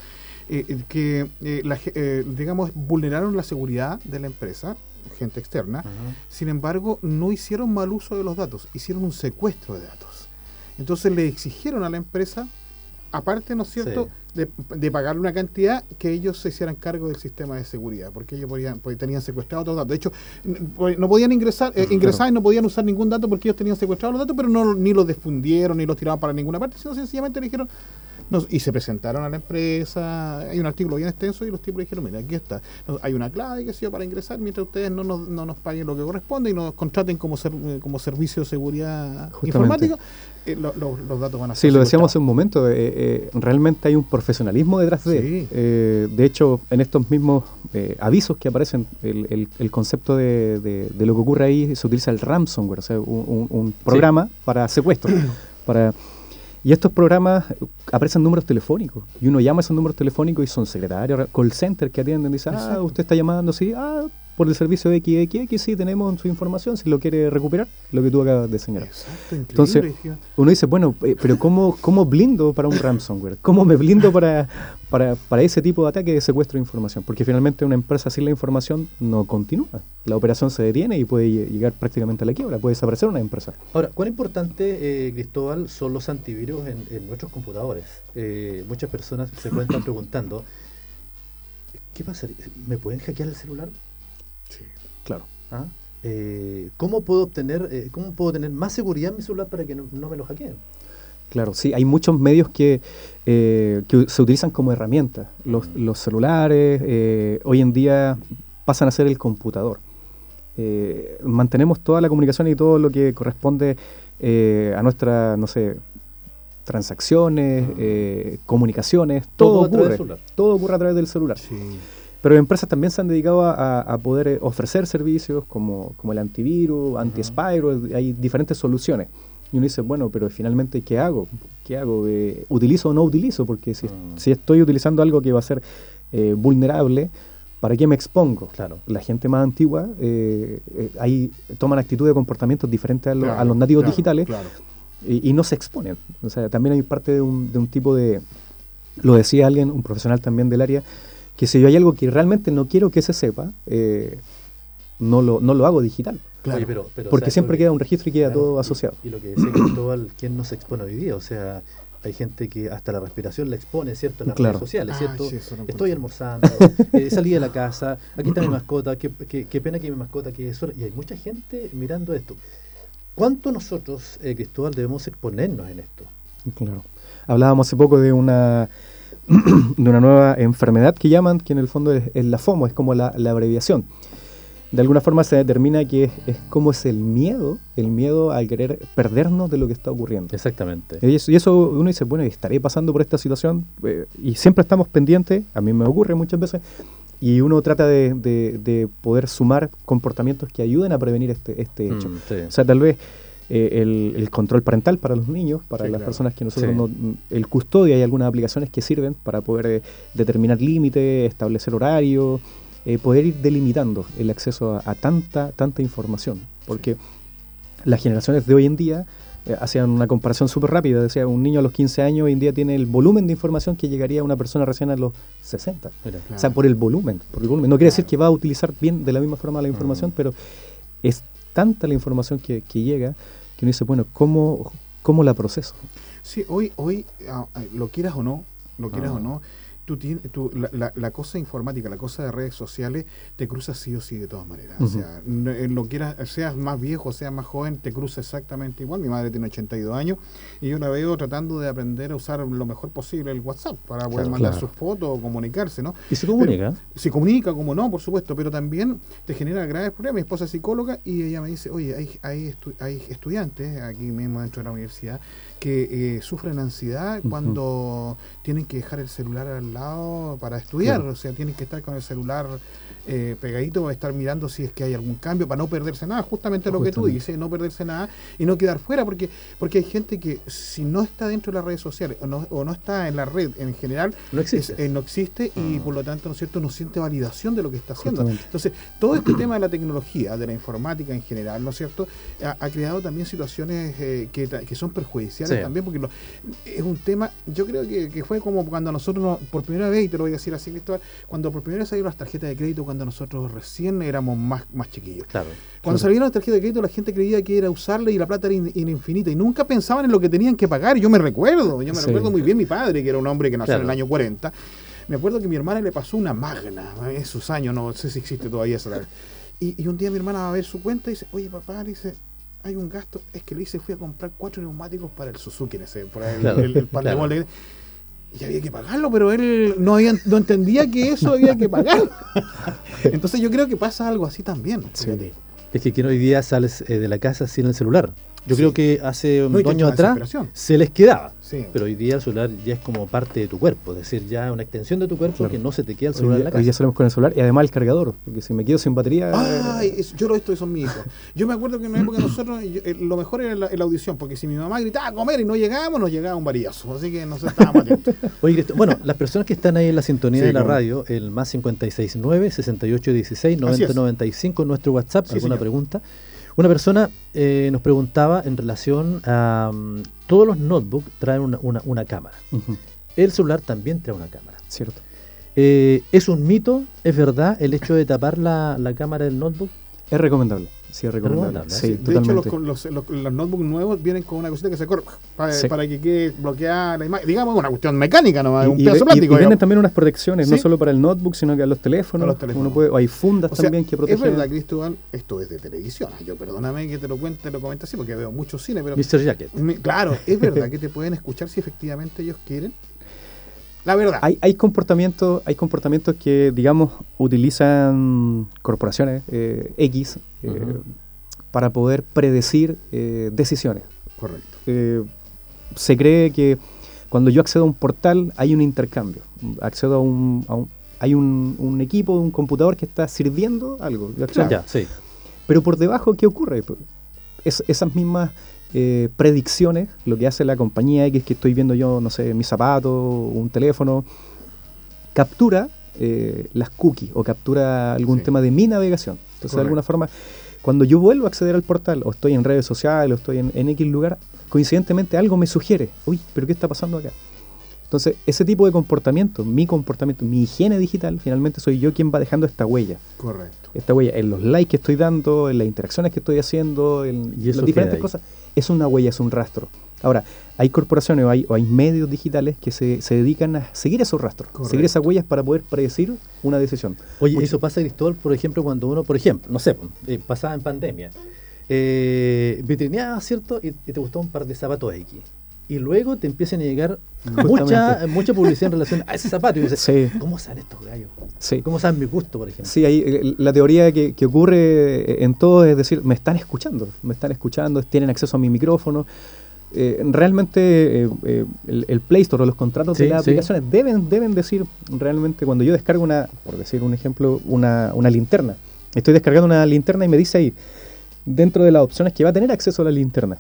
eh, que, eh, digamos, vulneraron la seguridad de la empresa, gente externa, sin embargo, no hicieron mal uso de los datos, hicieron un secuestro de datos. Entonces le exigieron a la empresa aparte, ¿no es cierto?, de, de, pagarle una cantidad que ellos se hicieran cargo del sistema de seguridad, porque ellos podían, pues, tenían secuestrados todos los datos. De hecho, pues, no podían ingresar, eh, ingresar y no podían usar ningún dato porque ellos tenían secuestrados los datos, pero no ni los difundieron ni los tiraban para ninguna parte, sino sencillamente le dijeron, y se presentaron a la empresa, hay un artículo bien extenso y los tipos dijeron, mira, aquí está, hay una clave que sea para ingresar mientras ustedes no nos, no nos paguen lo que corresponde y nos contraten como, ser, como servicio de seguridad informática, eh, los datos van a ser... Sí, lo decíamos hace un momento, eh, eh, realmente hay un profesionalismo detrás de... de hecho, en estos mismos avisos que aparecen, el, el, concepto de, de, lo que ocurre ahí se utiliza el ransomware, o sea, un, un, programa para secuestro, para y estos programas aparecen números telefónicos. Y uno llama a esos números telefónicos y son secretarios, call center que atienden. Dice, ah, usted está llamando, sí, ah, por el servicio de XXX, sí, tenemos su información, si lo quiere recuperar, lo que tú acabas de señalar. Exacto, Entonces, uno dice, bueno, eh, pero ¿cómo, ¿cómo blindo para un ransomware? ¿Cómo me blindo para, para, para ese tipo de ataque de secuestro de información? Porque finalmente una empresa sin la información no continúa. La operación se detiene y puede llegar prácticamente a la quiebra, puede desaparecer una empresa. Ahora, ¿cuán importante, eh, Cristóbal, son los antivirus en, nuestros computadores? Eh, muchas personas se encuentran preguntando, ¿qué pasa? ¿Me pueden hackear el celular? ¿Ah? Eh, ¿Cómo puedo obtener, eh, cómo puedo tener más seguridad en mi celular para que no, me lo hackeen? Claro, sí, hay muchos medios que, eh, que se utilizan como herramienta. Los, los celulares hoy en día pasan a ser el computador. mantenemos toda la comunicación y todo lo que corresponde a nuestra, no sé, transacciones, mm. comunicaciones, todo, ocurre. Todo ocurre a través del celular. Sí. Pero empresas también se han dedicado a, poder eh, ofrecer servicios como, como el antivirus, anti-spyware, hay diferentes soluciones. Y uno dice, bueno, pero finalmente, ¿qué hago? ¿Qué hago? Eh, ¿Utilizo o no utilizo? Porque si, mm. si, estoy utilizando algo que va a ser eh, vulnerable, ¿para qué me expongo? Claro. La gente más antigua ahí toman actitudes de comportamientos diferentes a, los nativos digitales y, no se exponen. O sea, también hay parte de un, de un tipo de, lo decía alguien, un profesional también del área, que si yo hay algo que realmente no quiero que se sepa, eh, no, lo, no lo hago digital. Claro. Porque siempre queda un registro y queda todo asociado. Y, lo que decía Cristóbal, *clears throat* ¿quién no se expone hoy día? O sea, hay gente que hasta la respiración la expone, ¿cierto? En las redes sociales, ah, ¿cierto? Estoy almorzando, *laughs* eh, salí de la casa, aquí está mi mascota, qué, qué, pena que mi mascota quede sola. Y hay mucha gente mirando esto. ¿Cuánto nosotros, eh, Cristóbal, debemos exponernos en esto? Claro. Hablábamos hace poco de una *clears throat* de una nueva enfermedad que llaman, que en el fondo es, la FOMO, es como la, abreviación. De alguna forma se determina que es, como es el miedo, el miedo al querer perdernos de lo que está ocurriendo. Exactamente. Y eso, uno dice, bueno, estaré pasando por esta situación eh, y siempre estamos pendientes, a mí me ocurre muchas veces, y uno trata de, poder sumar comportamientos que ayuden a prevenir este, este hecho. Mm, o sea, tal vez eh, el, control parental para los niños, para las personas que nosotros no, el custodio, hay algunas aplicaciones que sirven para poder eh, determinar límites, establecer horarios, eh, poder ir delimitando el acceso a, tanta, tanta información. Porque las generaciones de hoy en día eh, hacían una comparación súper rápida. Decía, un niño a los 15 años hoy en día tiene el volumen de información que llegaría a una persona recién a los 60. O sea, por el volumen. Por el volumen. No quiere decir que va a utilizar bien de la misma forma la información, pero es tanta la información que, llega que uno dice, bueno, ¿cómo, cómo la proceso? Sí, hoy, hoy ah, lo quieras o no, lo quieras o no, tú tienes, tú, la, la, cosa informática, la cosa de redes sociales, te cruza sí o sí de todas maneras. O sea, lo quieras, seas más viejo, seas más joven, te cruza exactamente igual. Mi madre tiene 82 años y yo la veo tratando de aprender a usar lo mejor posible el WhatsApp para poder mandar sus fotos o comunicarse, ¿no? ¿Y se comunica? se comunica, como no, por supuesto, pero también te genera graves problemas. Mi esposa es psicóloga y ella me dice, oye, hay, hay, hay estudiantes aquí mismo dentro de la universidad que eh, sufren ansiedad cuando tienen que dejar el celular al lado para estudiar, o sea, tienen que estar con el celular eh, pegadito, estar mirando si es que hay algún cambio para no perderse nada, justamente lo que tú dices, no perderse nada y no quedar fuera, porque porque hay gente que si no está dentro de las redes sociales o no, o no está en la red en general, no existe, eh, no existe y ah. por lo tanto, ¿no es cierto?, no siente validación de lo que está haciendo. Entonces, todo este tema de la tecnología, de la informática en general, ¿no es cierto?, ha, creado también situaciones eh, que, que, son perjudiciales también, porque es un tema, yo creo que, que, fue como cuando nosotros, por primera vez, y te lo voy a decir así, Cristóbal, cuando por primera vez salieron las tarjetas de crédito, cuando nosotros recién éramos más, más chiquillos. Claro. Cuando salieron las tarjetas de crédito, la gente creía que era usarla y la plata era infinita y nunca pensaban en lo que tenían que pagar. Yo me recuerdo, yo me recuerdo muy bien mi padre, que era un hombre que nació en el año 40. Me acuerdo que mi hermana le pasó una magna en sus años, no sé si existe todavía esa. Y, y un día mi hermana va a ver su cuenta y dice, oye papá, dice, hay un gasto, es que le hice, fui a comprar cuatro neumáticos para el Suzuki, ese, por el, el, par de y había que pagarlo, pero él no, había, no entendía que eso había que pagarlo. *laughs* Entonces yo creo que pasa algo así también. Es que, hoy día sales eh, de la casa sin el celular. Yo creo que hace un años atrás se les quedaba. Pero hoy día el celular ya es como parte de tu cuerpo, es decir, ya una extensión de tu cuerpo que no se te queda el celular en la casa. Hoy ya salimos con el celular y además el cargador, porque si me quedo sin batería. Ay, yo lo he visto, son mis hijos. Yo me acuerdo que en una época nosotros, eh, lo mejor era la, audición, porque si mi mamá gritaba a comer y no llegábamos, nos llegaba un varillazo. Así que nos estábamos atentos. *laughs* Oye, bueno, las personas que están ahí en la sintonía de la radio, el más 569 6816 9095 nuestro WhatsApp, alguna pregunta. Una persona eh, nos preguntaba en relación a mm, todos los notebooks traen una, cámara. El celular también trae una cámara. Cierto. Eh, ¿Es un mito? ¿Es verdad el hecho de tapar la, la cámara del notebook? Es recomendable. Sí, recomendable. Sí, de hecho, los, los, notebooks nuevos vienen con una cosita que se corre para, que quede bloqueada la imagen. Digamos, una cuestión mecánica, ¿no? un pedazo plástico. Y, vienen también unas protecciones, no solo para el notebook, sino que a los teléfonos. Uno puede, hay fundas también que protegen. Es verdad, Cristóbal, esto es de televisión. Yo perdóname que te lo cuente, te lo comento así, porque veo mucho cine, pero. Mr. Jacket. claro, es verdad que te pueden escuchar si efectivamente ellos quieren la verdad. Hay, hay comportamientos hay comportamientos que, digamos, utilizan corporaciones eh, X eh, para poder predecir eh, decisiones. Correcto. se cree que cuando yo accedo a un portal hay un intercambio. Accedo a un, hay un, un, equipo, un computador que está sirviendo algo. Ya, sí. Pero por debajo, ¿qué ocurre? Es, esas mismas eh, predicciones, lo que hace la compañía X que estoy viendo yo, no sé, mi zapato, un teléfono, captura eh, las cookies o captura algún tema de mi navegación. Entonces, de alguna forma, cuando yo vuelvo a acceder al portal, o estoy en redes sociales, o estoy en, en X lugar, coincidentemente algo me sugiere, uy, pero ¿qué está pasando acá? Entonces, ese tipo de comportamiento, mi comportamiento, mi higiene digital, finalmente soy yo quien va dejando esta huella. Correcto. Esta huella en los likes que estoy dando, en las interacciones que estoy haciendo, en las diferentes cosas. Es una huella, es un rastro. Ahora, hay corporaciones o hay, o hay medios digitales que se, se, dedican a seguir esos rastros, seguir esas huellas para poder predecir una decisión. Oye, eso pasa, Cristóbal, por ejemplo, cuando uno, por ejemplo, no sé, eh, pasaba en pandemia, eh, ¿cierto? Y, y, te gustó un par de zapatos X y luego te empiezan a llegar mucha, mucha publicidad en relación a ese zapato. Y dices, ¿cómo saben estos gallos? ¿Cómo saben mi gusto, por ejemplo? Sí, hay, eh, la teoría que, que, ocurre en todo es decir, me están escuchando, me están escuchando, tienen acceso a mi micrófono. Eh, realmente eh, el, Play Store o los contratos de las aplicaciones deben, deben decir realmente cuando yo descargo una, por decir un ejemplo, una, una linterna. Estoy descargando una linterna y me dice ahí, dentro de las opciones que va a tener acceso a la linterna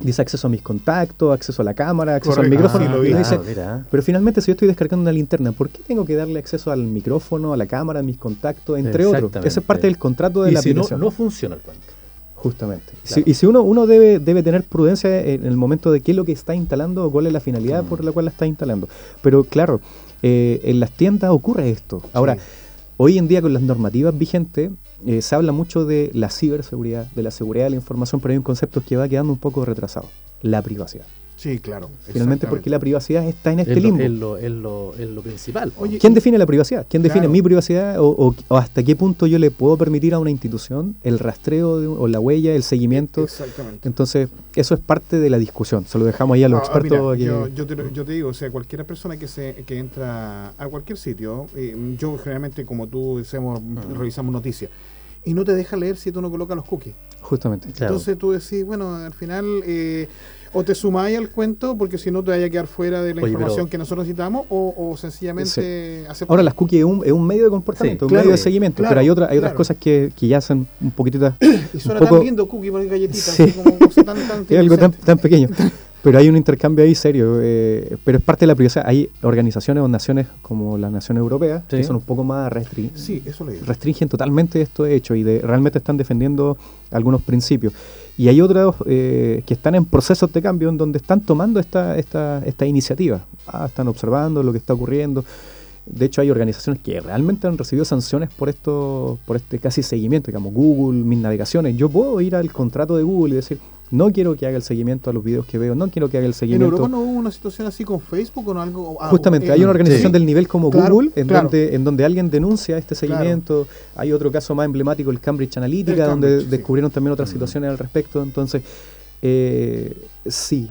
dice acceso a mis contactos, acceso a la cámara, acceso al micrófono. Ah, pero finalmente si yo estoy descargando una linterna, ¿por qué tengo que darle acceso al micrófono, a la cámara, a mis contactos, entre otros? Esa es parte del contrato de la si aplicación. No, no funciona el cuento. Justamente. y si uno, uno debe, debe tener prudencia en el momento de qué es lo que está instalando o cuál es la finalidad mm. por la cual la está instalando. Pero claro, eh, en las tiendas ocurre esto. Ahora, hoy en día con las normativas vigentes, eh, se habla mucho de la ciberseguridad, de la seguridad de la información, pero hay un concepto que va quedando un poco retrasado, la privacidad. Sí, claro. Finalmente porque la privacidad está en este limbo. Es lo, lo, principal. ¿Quién define la privacidad? ¿Quién define mi privacidad o, hasta qué punto yo le puedo permitir a una institución el rastreo o la huella, el seguimiento? Exactamente. Entonces, eso es parte de la discusión. Se lo dejamos ahí a los ah, expertos. yo, te, digo, o sea, cualquier persona que, se, que entra a cualquier sitio, eh, yo generalmente como tú decimos, revisamos noticias, y no te deja leer si tú no colocas los cookies. Justamente. Entonces tú decís, bueno, al final... Eh, o te sumáis al cuento porque si no te vaya a quedar fuera de la información que nosotros necesitamos o, sencillamente Ahora las cookies es un, es un medio de comportamiento, un medio de seguimiento, pero hay, otra, hay otras cosas que, que, ya son un poquitito... *coughs* y suena tan lindo cookie con galletitas, así como tan, tan, *laughs* algo tan, tan pequeño. *laughs* Pero hay un intercambio ahí serio, eh, pero es parte de la privacidad. Hay organizaciones o naciones como las Naciones Europeas que son un poco más restringidas. Sí, eso lo Restringen totalmente esto hecho y de, realmente están defendiendo algunos principios. Y hay otros eh, que están en procesos de cambio en donde están tomando esta, esta, esta iniciativa. Ah, están observando lo que está ocurriendo. De hecho, hay organizaciones que realmente han recibido sanciones por esto, por este casi seguimiento, digamos, Google, mis navegaciones. Yo puedo ir al contrato de Google y decir, no quiero que haga el seguimiento a los videos que veo, no quiero que haga el seguimiento. ¿En Europa no hubo una situación así con Facebook o no algo? Ah, Justamente, hay una organización del nivel como Google en, donde, en donde alguien denuncia este seguimiento. Hay otro caso más emblemático, el Cambridge Analytica, donde descubrieron también otras mm. situaciones al respecto. Entonces, eh, sí,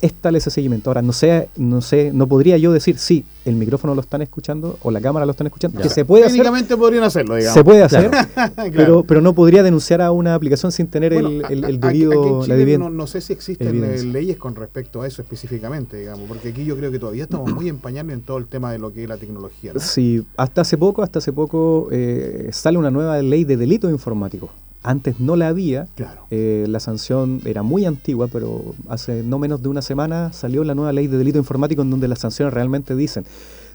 es tal ese seguimiento. Ahora, no sé, no sé, no podría yo decir, sí, el micrófono lo están escuchando o la cámara lo están escuchando, que se puede Técnicamente podrían hacerlo, digamos. Se puede hacer, *laughs* pero, pero no podría denunciar a una aplicación sin tener el, el, debido... no, sé si existen leyes con respecto a eso específicamente, digamos, porque aquí yo creo que todavía estamos muy empañados en todo el tema de lo que es la tecnología. Sí, hasta hace poco, hasta hace poco eh, sale una nueva ley de delitos informáticos. Antes no la había. Eh, la sanción era muy antigua, pero hace no menos de una semana salió la nueva ley de delito informático en donde las sanciones realmente dicen.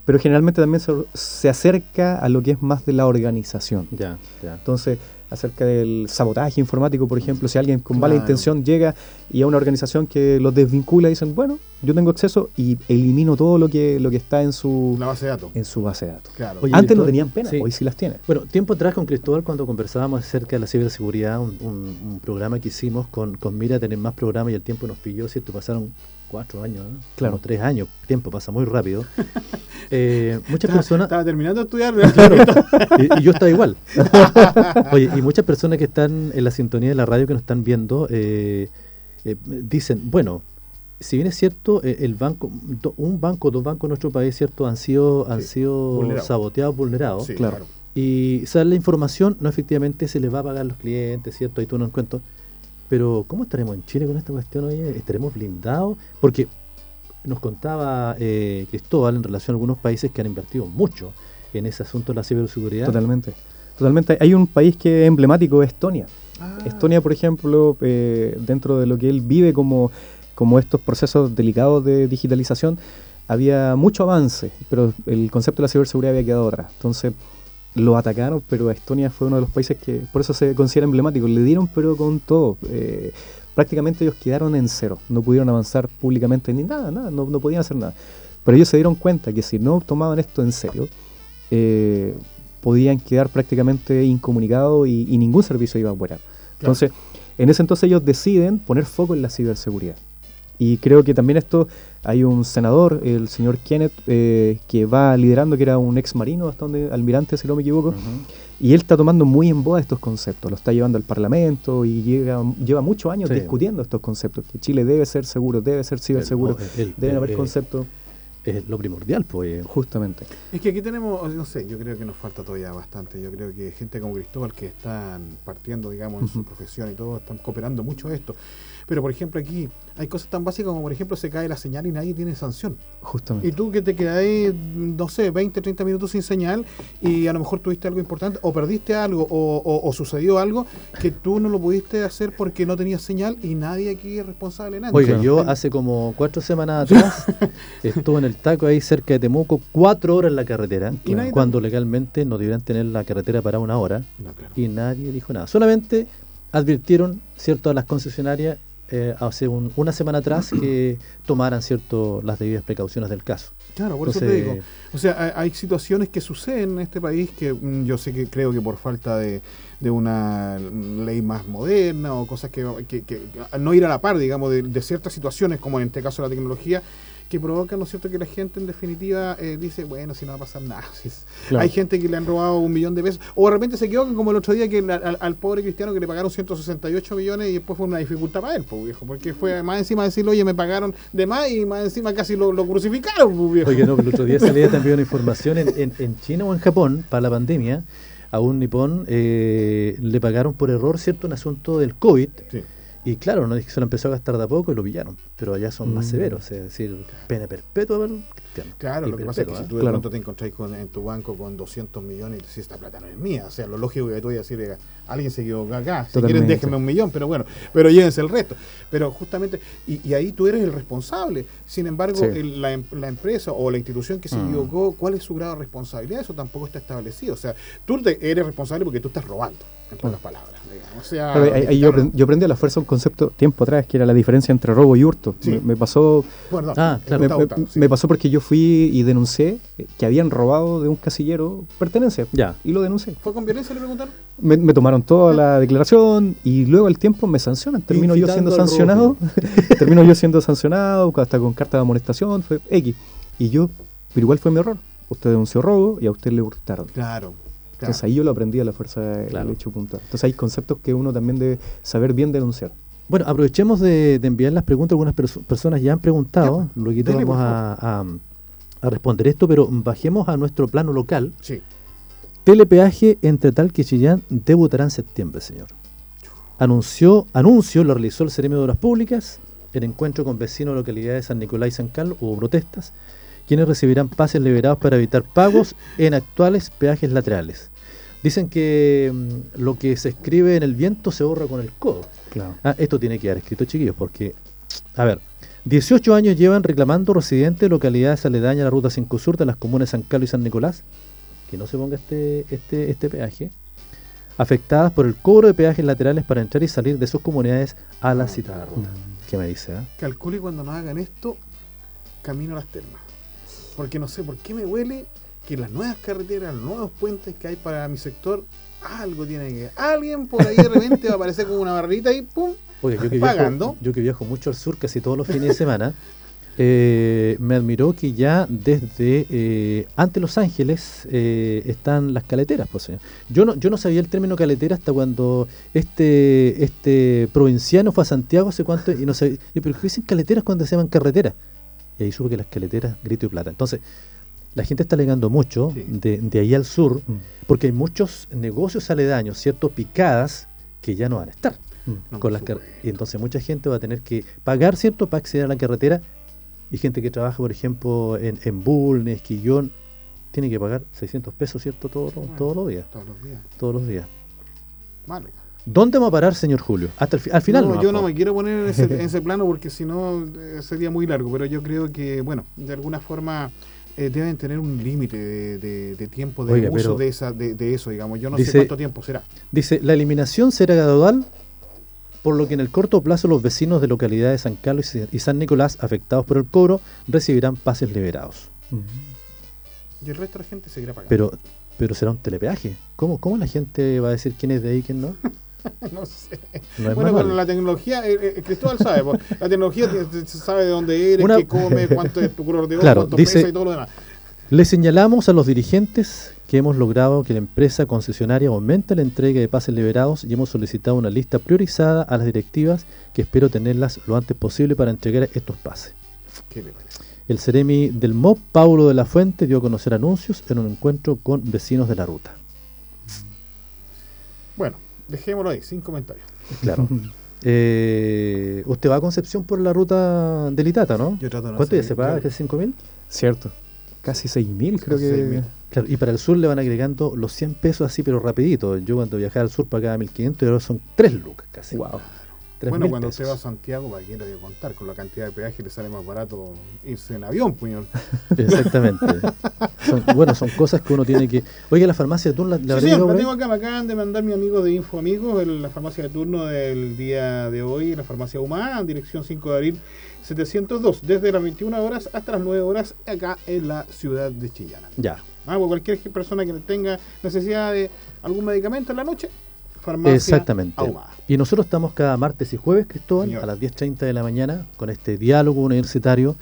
Pero generalmente también se, acerca a lo que es más de la organización. Ya, ya. Entonces, acerca del sabotaje informático, por ejemplo, si alguien con mala intención llega y a una organización que los desvincula y dicen, bueno, yo tengo acceso y elimino todo lo que lo que está en su base de datos. En su base de datos. Antes no tenían pena, hoy sí las tiene. Bueno, tiempo atrás con Cristóbal cuando conversábamos acerca de la ciberseguridad, un, programa que hicimos con, con mira a tener más programas y el tiempo nos pilló, ¿cierto? Pasaron cuatro años, claro, tres años, tiempo pasa muy rápido. *laughs* Eh, muchas personas. Estaba terminando de estudiar. Claro, *laughs* y, yo estaba igual. *laughs* Oye, y muchas personas que están en la sintonía de la radio que nos están viendo eh, eh, dicen, bueno, si bien es cierto, el banco, un banco, dos bancos en nuestro país, cierto, han sido, han sido saboteados, vulnerados. claro. Y sale la información, no efectivamente se les va a pagar a los clientes, ¿cierto? Ahí tú no encuentras pero ¿cómo estaremos en Chile con esta cuestión hoy? ¿Estaremos blindados? Porque nos contaba eh, Cristóbal en relación a algunos países que han invertido mucho en ese asunto de la ciberseguridad. Totalmente. Totalmente. Hay un país que es emblemático, Estonia. Ah. Estonia, por ejemplo, eh, dentro de lo que él vive como, como estos procesos delicados de digitalización, había mucho avance, pero el concepto de la ciberseguridad había quedado atrás. Entonces, lo atacaron, pero Estonia fue uno de los países que por eso se considera emblemático. Le dieron pero con todo. Eh, prácticamente ellos quedaron en cero. No pudieron avanzar públicamente ni nada, nada, no, podían hacer nada. Pero ellos se dieron cuenta que si no tomaban esto en serio, eh, podían quedar prácticamente incomunicados y, ningún servicio iba a operar. Entonces, en ese entonces ellos deciden poner foco en la ciberseguridad. Y creo que también esto, hay un senador, el señor Kenneth, eh, que va liderando, que era un ex marino, hasta donde, almirante, si no me equivoco, y él está tomando muy en boda estos conceptos, lo está llevando al Parlamento y llega, lleva muchos años discutiendo estos conceptos, que Chile debe ser seguro, debe ser ciberseguro, deben haber conceptos es lo primordial, pues. Justamente. Es que aquí tenemos, no sé, yo creo que nos falta todavía bastante. Yo creo que gente como Cristóbal que están partiendo, digamos, en su profesión y todo, están cooperando mucho esto. Pero por ejemplo aquí hay cosas tan básicas como por ejemplo se cae la señal y nadie tiene sanción. Justamente. Y tú que te quedas no sé, 20, 30 minutos sin señal y a lo mejor tuviste algo importante o perdiste algo o, sucedió algo que tú no lo pudiste hacer porque no tenías señal y nadie aquí es responsable de Oiga, yo hace como cuatro semanas atrás *laughs* estuve en el taco ahí cerca de Temuco, cuatro horas en la carretera, cuando legalmente no deberían tener la carretera para una hora y nadie dijo nada. Solamente advirtieron, cierto, a las concesionarias eh, hace una semana atrás que *clears throat* tomaran cierto las debidas precauciones del caso. Claro, por eso te digo. O sea, hay, situaciones que suceden en este país que mm, yo sé que creo que por falta de, una ley más moderna o cosas que, no ir a la par, digamos, de, de, ciertas situaciones, como en este caso la tecnología, que provoca, ¿no es cierto?, que la gente en definitiva eh, dice, bueno, si no va a pasar nada. *laughs* Hay gente que le han robado un millón de pesos, o de repente se equivocan, como el otro día, que al, pobre cristiano que le pagaron 168 millones y después fue una dificultad para él, pues, viejo, porque fue más encima decirle, oye, me pagaron de más y más encima casi lo, crucificaron, pues, viejo. Oye, no, el otro día *laughs* salía también una información en, en, China o en Japón, para la pandemia, a un nipón eh, le pagaron por error, ¿cierto?, un asunto del COVID. Sí y claro, no es que se lo empezó a gastar de a poco y lo pillaron, pero allá son más mm. severos, es decir, pena perpetua Claro, lo que pasa es que si tú de pronto te encontrás en tu banco con 200 millones y dices, esta plata no es mía, o sea, lo lógico que tú voy a decir, alguien se equivoca acá, si quieren déjenme un millón, pero bueno, pero llévense el resto. Pero justamente, y, ahí tú eres el responsable. Sin embargo, la, empresa o la institución que se mm. equivocó, ¿cuál es su grado de responsabilidad? Eso tampoco está establecido. O sea, tú eres responsable porque tú estás robando en pocas palabras. O sea, yo, aprendí, a la fuerza un concepto tiempo atrás, que era la diferencia entre robo y hurto. Me, pasó ah, me, pasó porque yo fui y denuncié que habían robado de un casillero pertenencia. Ya. Y lo denuncié. ¿Fue con violencia, le preguntaron? Me, tomaron toda la declaración y luego al tiempo me sancionan. Termino yo siendo sancionado. *laughs* termino yo siendo sancionado, hasta con carta de amonestación, fue X. Y yo, pero igual fue mi error. Usted denunció robo y a usted le hurtaron. Claro. Entonces ahí yo lo aprendí a la fuerza del hecho puntual. Entonces hay conceptos que uno también debe saber bien denunciar. Bueno, aprovechemos de, enviar las preguntas. Algunas personas ya han preguntado. luego vamos a, responder esto, pero bajemos a nuestro plano local. Sí. Telepeaje entre Tal que Chillán debutará en septiembre, señor. Anunció, anuncio lo realizó el Ceremio de Obras Públicas. El encuentro con vecinos de localidades de San Nicolás y San Carlos hubo protestas quienes recibirán pases liberados para evitar pagos en actuales peajes laterales. Dicen que mm, lo que se escribe en el viento se borra con el codo. Ah, esto tiene que quedar escrito, chiquillos, porque, a ver, 18 años llevan reclamando residentes de localidades aledañas a la ruta 5 Sur de las comunas San Carlos y San Nicolás, que no se ponga este, este, este peaje, afectadas por el cobro de peajes laterales para entrar y salir de sus comunidades a la citada ruta. Mm. ¿Qué me dice? Ah? Calcule cuando nos hagan esto, camino a las termas. Porque no sé por qué me huele que las nuevas carreteras, los nuevos puentes que hay para mi sector, algo tiene que Alguien por ahí de repente va a aparecer con una barrita y ¡pum! Oye, yo que pagando. Viajo, yo que viajo mucho al sur casi todos los fines de semana, *laughs* eh, me admiró que ya desde eh, ante Los Ángeles eh, están las caleteras, pues. Yo no, yo no sabía el término caletera hasta cuando este este provinciano fue a Santiago hace cuánto y no sabía, pero ¿qué dicen caleteras cuando se llaman carreteras? Y ahí supe que las caleteras Grito y Plata. Entonces, la gente está alegando mucho de, ahí al sur, mm. porque hay muchos negocios aledaños, ¿cierto? Picadas que ya no van a estar. Mm. con las y entonces mucha gente va a tener que pagar, ¿cierto?, para acceder a la carretera. Y gente que trabaja, por ejemplo, en, en Bull, en Esquillón, tiene que pagar 600 pesos, ¿cierto?, todos, todos los días. Todos los días. Todos los días. Vale. ¿Dónde va a parar, señor Julio? Hasta el al final. No, yo no me quiero poner *laughs* en ese, plano porque si no eh, sería muy largo, pero yo creo que, bueno, de alguna forma eh, deben tener un límite de, tiempo de uso de, esa, de, eso, digamos. Yo no sé cuánto tiempo será. Dice, la eliminación será gradual, por lo que en el corto plazo los vecinos de localidades de San Carlos y San Nicolás afectados por el cobro recibirán pases liberados. Y el resto de la gente seguirá pagando. Pero, pero será un telepeaje. ¿Cómo, ¿Cómo la gente va a decir quién es de ahí y quién no? *laughs* *laughs* no sé. bueno, con la tecnología, eh, eh, Cristóbal sabe, la tecnología sabe de dónde eres, qué come, cuánto es tu color de claro, cuánto pesa y todo lo demás. Le señalamos a los dirigentes que hemos logrado que la empresa concesionaria aumente la entrega de pases liberados y hemos solicitado una lista priorizada a las directivas que espero tenerlas lo antes posible para entregar estos pases. ¿Qué le parece? El Ceremi del MOP, Paulo de la Fuente, dio a conocer anuncios en un encuentro con vecinos de la ruta. Bueno, Dejémoslo ahí, sin comentarios. Claro. *laughs* Eh, usted va a Concepción por la ruta del Itata, ¿no? Yo trato de ¿Cuánto ya se paga? ¿Que mil? Cierto. Casi 6.000 creo que... Claro, y para el sur le van agregando los 100 pesos así, pero rapidito. Yo cuando viajaba al sur pagaba 1.500 y ahora son 3 lucas casi. Wow. Bueno, cuando usted va a Santiago, ¿para quién le voy contar? Con la cantidad de peaje le sale más barato irse en avión, puñol. *laughs* Exactamente. bueno, son cosas que uno tiene que... Oye, la farmacia de turno... La, sí, sí, la tengo acá, me acaban de mandar mi amigo de Info Amigos, la farmacia de turno del día de hoy, la farmacia Humana, dirección 5 de abril 702, desde las 21 horas hasta las 9 horas, acá en la ciudad de Chillana. Ya. Ah, pues cualquier persona que tenga necesidad de algún medicamento en la noche, farmacia Exactamente. Y nosotros estamos cada martes y jueves, Cristóbal, a las 10.30 de la mañana, con este diálogo universitario.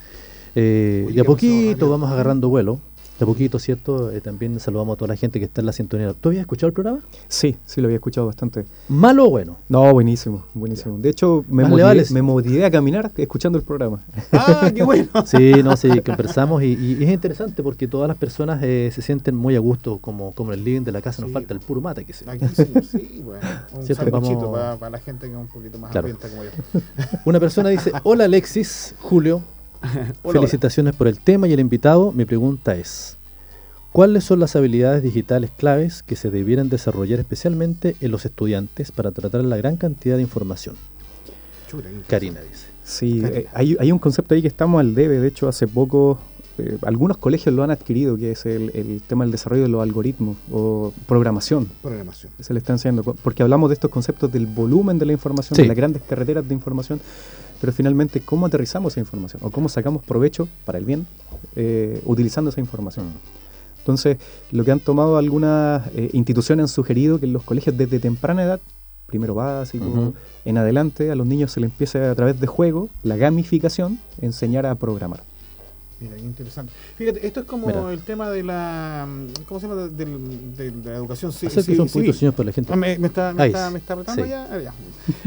Eh, y a poquito vamos agarrando vuelo de poquito, ¿cierto? Eh, también saludamos a toda la gente que está en la sintonía. ¿Tú habías escuchado el programa? Sí, sí, lo había escuchado bastante. ¿Malo o bueno? No, buenísimo, buenísimo. De hecho, me motivé, a caminar escuchando el programa. *laughs* ¡Ah, qué bueno! *laughs* sí, no, sí, conversamos y, es interesante porque todas las personas eh, se sienten muy a gusto, como, como en el living de la casa, nos falta el puro mate, que sea. Aquí sí, sí, bueno, *laughs* un saludito para, la gente que es un poquito más claro. como yo. Una persona dice, hola Alexis, Julio, *laughs* Felicitaciones por el tema y el invitado. Mi pregunta es, ¿cuáles son las habilidades digitales claves que se debieran desarrollar especialmente en los estudiantes para tratar la gran cantidad de información? Karina dice. Sí, eh, hay, un concepto ahí que estamos al debe. De hecho, hace poco eh, algunos colegios lo han adquirido, que es el, tema del desarrollo de los algoritmos o programación. Programación. Se le está enseñando, porque hablamos de estos conceptos del volumen de la información, de las grandes carreteras de información pero finalmente cómo aterrizamos esa información o cómo sacamos provecho para el bien eh, utilizando esa información. Mm. Entonces, lo que han tomado algunas eh, instituciones han sugerido que en los colegios desde temprana edad, primero básico, en adelante, a los niños se les empiece a través de juego, la gamificación, enseñar a programar. Mira, interesante. Fíjate, esto es como el tema de la. ¿Cómo se llama? De, la educación civil. Sí, un poquito, señor, por la gente. Ah, me, está, me, está, me está retando ya. Ah, ya.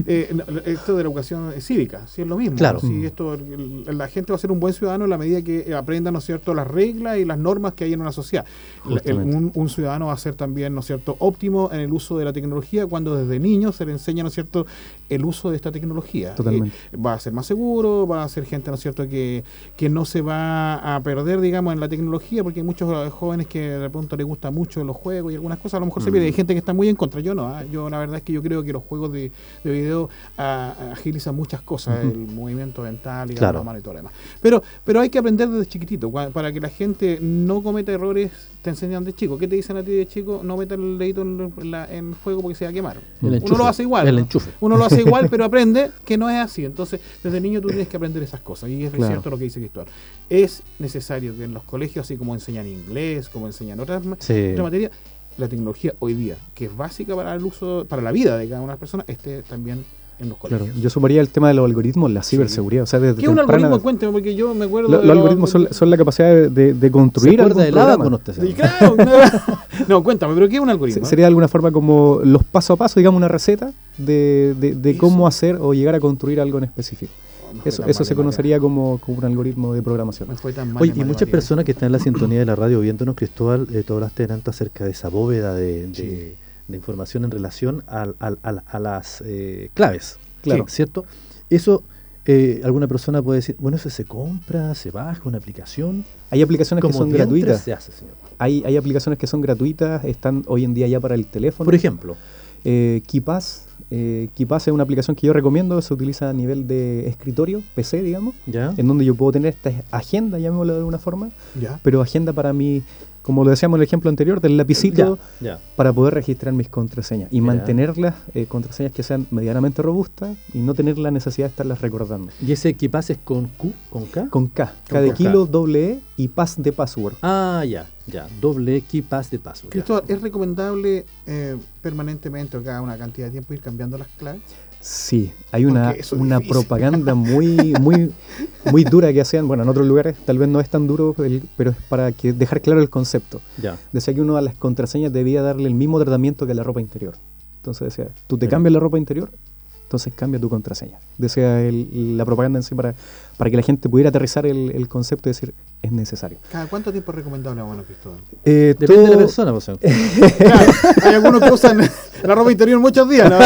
Eh, esto de la educación cívica, sí es lo mismo. Claro. Si esto, la gente va a ser un buen ciudadano en la medida que aprenda, ¿no es cierto?, las reglas y las normas que hay en una sociedad. un, un, ciudadano va a ser también, ¿no es cierto?, óptimo en el uso de la tecnología cuando desde niño se le enseña, ¿no es cierto?, el uso de esta tecnología. Totalmente. Eh, va a ser más seguro, va a ser gente, ¿no es cierto?, que, que no se va a perder, digamos, en la tecnología, porque hay muchos jóvenes que de pronto les gusta mucho los juegos y algunas cosas, a lo mejor se pierde. Hay mm. gente que está muy en contra, yo no. ¿ah? Yo la verdad es que yo creo que los juegos de, video agilizan muchas cosas, el movimiento mental y la mano y todo lo demás. Pero, pero hay que aprender desde chiquitito, para que la gente no cometa errores, te enseñan de chico. ¿Qué te dicen a ti de chico? No meta el dedito en, el fuego porque se va a quemar. Uno lo hace igual. El Uno lo hace *laughs* igual, pero aprende que no es así. Entonces, desde niño tú tienes que aprender esas cosas. Y es cierto lo que dice Cristóbal. Es necesario que en los colegios, así como enseñan inglés, como enseñan otras, materias, la tecnología hoy día, que es básica para el uso, para la vida de cada una de las personas, esté también en los colegios. yo sumaría el tema de los algoritmos, la ciberseguridad. O sea, ¿Qué es un algoritmo? Cuénteme, porque yo me acuerdo. los algoritmos son, la capacidad de, de construir. ¿Se de programa? claro, *laughs* no, cuéntame, ¿pero qué es un algoritmo? Sería de alguna forma como los paso a paso, digamos, una receta de, de cómo hacer o llegar a construir algo en específico. Eso, eso se conocería como, como, un algoritmo de programación. Oye, y muchas personas que están en la sintonía de la radio viéndonos, Cristóbal, eh, tú hablaste acerca de esa bóveda de, de, información en relación a, a, las eh, claves, claro. ¿cierto? Eso, eh, alguna persona puede decir, bueno, eso se compra, se baja una aplicación. Hay aplicaciones que son gratuitas. Hay, hay aplicaciones que son gratuitas, están hoy en día ya para el teléfono. Por ejemplo, eh, KeePass eh, es una aplicación que yo recomiendo, se utiliza a nivel de escritorio, PC, digamos, en donde yo puedo tener esta agenda, llamémoslo de alguna forma, pero agenda para mí, como lo decíamos en el ejemplo anterior, del lapicito, para poder registrar mis contraseñas y mantenerlas, eh, contraseñas que sean medianamente robustas y no tener la necesidad de estarlas recordando. ¿Y ese equipaz es con Q, con K? Con K, K de kilo, doble E y pass de password. Ah, ya. Ya, doble pass de paso. Cristóbal, ¿es recomendable eh, permanentemente o cada una cantidad de tiempo ir cambiando las claves? Sí, hay una, una propaganda muy, muy, muy dura que hacían, bueno, en otros lugares tal vez no es tan duro, pero es para que dejar claro el concepto. Ya. Decía que uno a las contraseñas debía darle el mismo tratamiento que a la ropa interior. Entonces decía, tú te cambias la ropa interior entonces cambia tu contraseña. Desea la propaganda en sí para, para que la gente pudiera aterrizar el, concepto y decir, es necesario. ¿Cada cuánto tiempo es recomendable, bueno, Cristóbal? Eh, Depende de la persona, pues. *laughs* hay algunos que usan *laughs* la ropa interior muchos días, ¿no?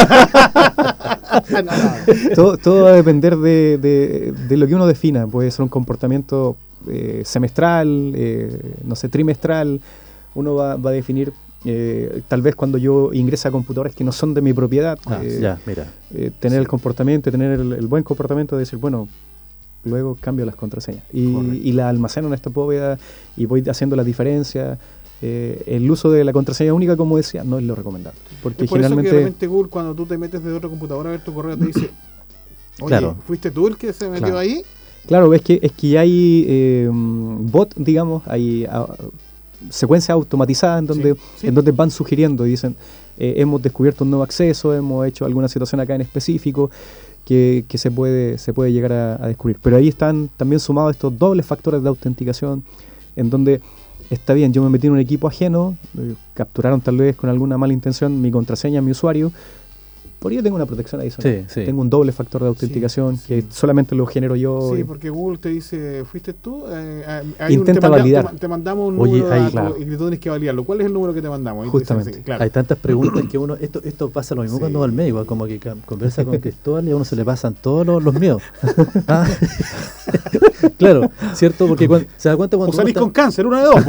*laughs* todo, va a depender de, lo que uno defina. Puede ser un comportamiento eh, semestral, eh, no sé, trimestral. Uno va a definir eh, tal vez cuando yo ingreso a computadores que no son de mi propiedad, ah, eh, mira. Eh, tener el comportamiento, tener el, buen comportamiento de decir, bueno, luego cambio las contraseñas y, la almaceno en esta bóveda y voy haciendo la diferencia. el uso de la contraseña única, como decía, no es lo recomendable. Porque por generalmente. Eso que Google, cuando tú te metes de otro computador a ver tu correo, te dice, *clears throat* oye, ¿fuiste tú el que se metió ahí? Claro, es que, es que hay bot, digamos, hay ah, secuencia automatizada en donde, en donde van sugiriendo y dicen, eh, hemos descubierto un nuevo acceso, hemos hecho alguna situación acá en específico que, se, puede, se puede llegar a, descubrir. Pero ahí están también sumados estos dobles factores de autenticación en donde está bien, yo me metí en un equipo ajeno, eh, capturaron tal vez con alguna mala intención mi contraseña, mi usuario, por ello tengo una protección adicional. Sí, Tengo un doble factor de autenticación que solamente lo genero yo. Sí, porque Google te dice, ¿fuiste tú? Eh, Intenta validar. Te, mandamos un número ahí, y tú tienes que validarlo. ¿Cuál es el número que te mandamos? Justamente. Hay tantas preguntas que uno, esto, esto pasa lo mismo cuando va al médico, como que conversa con Cristóbal y a uno se le pasan todos los, miedos. *laughs* Ah. *laughs* claro, ¿cierto? Porque cuando, se da cuenta cuando... O salís con cáncer, uno de dos.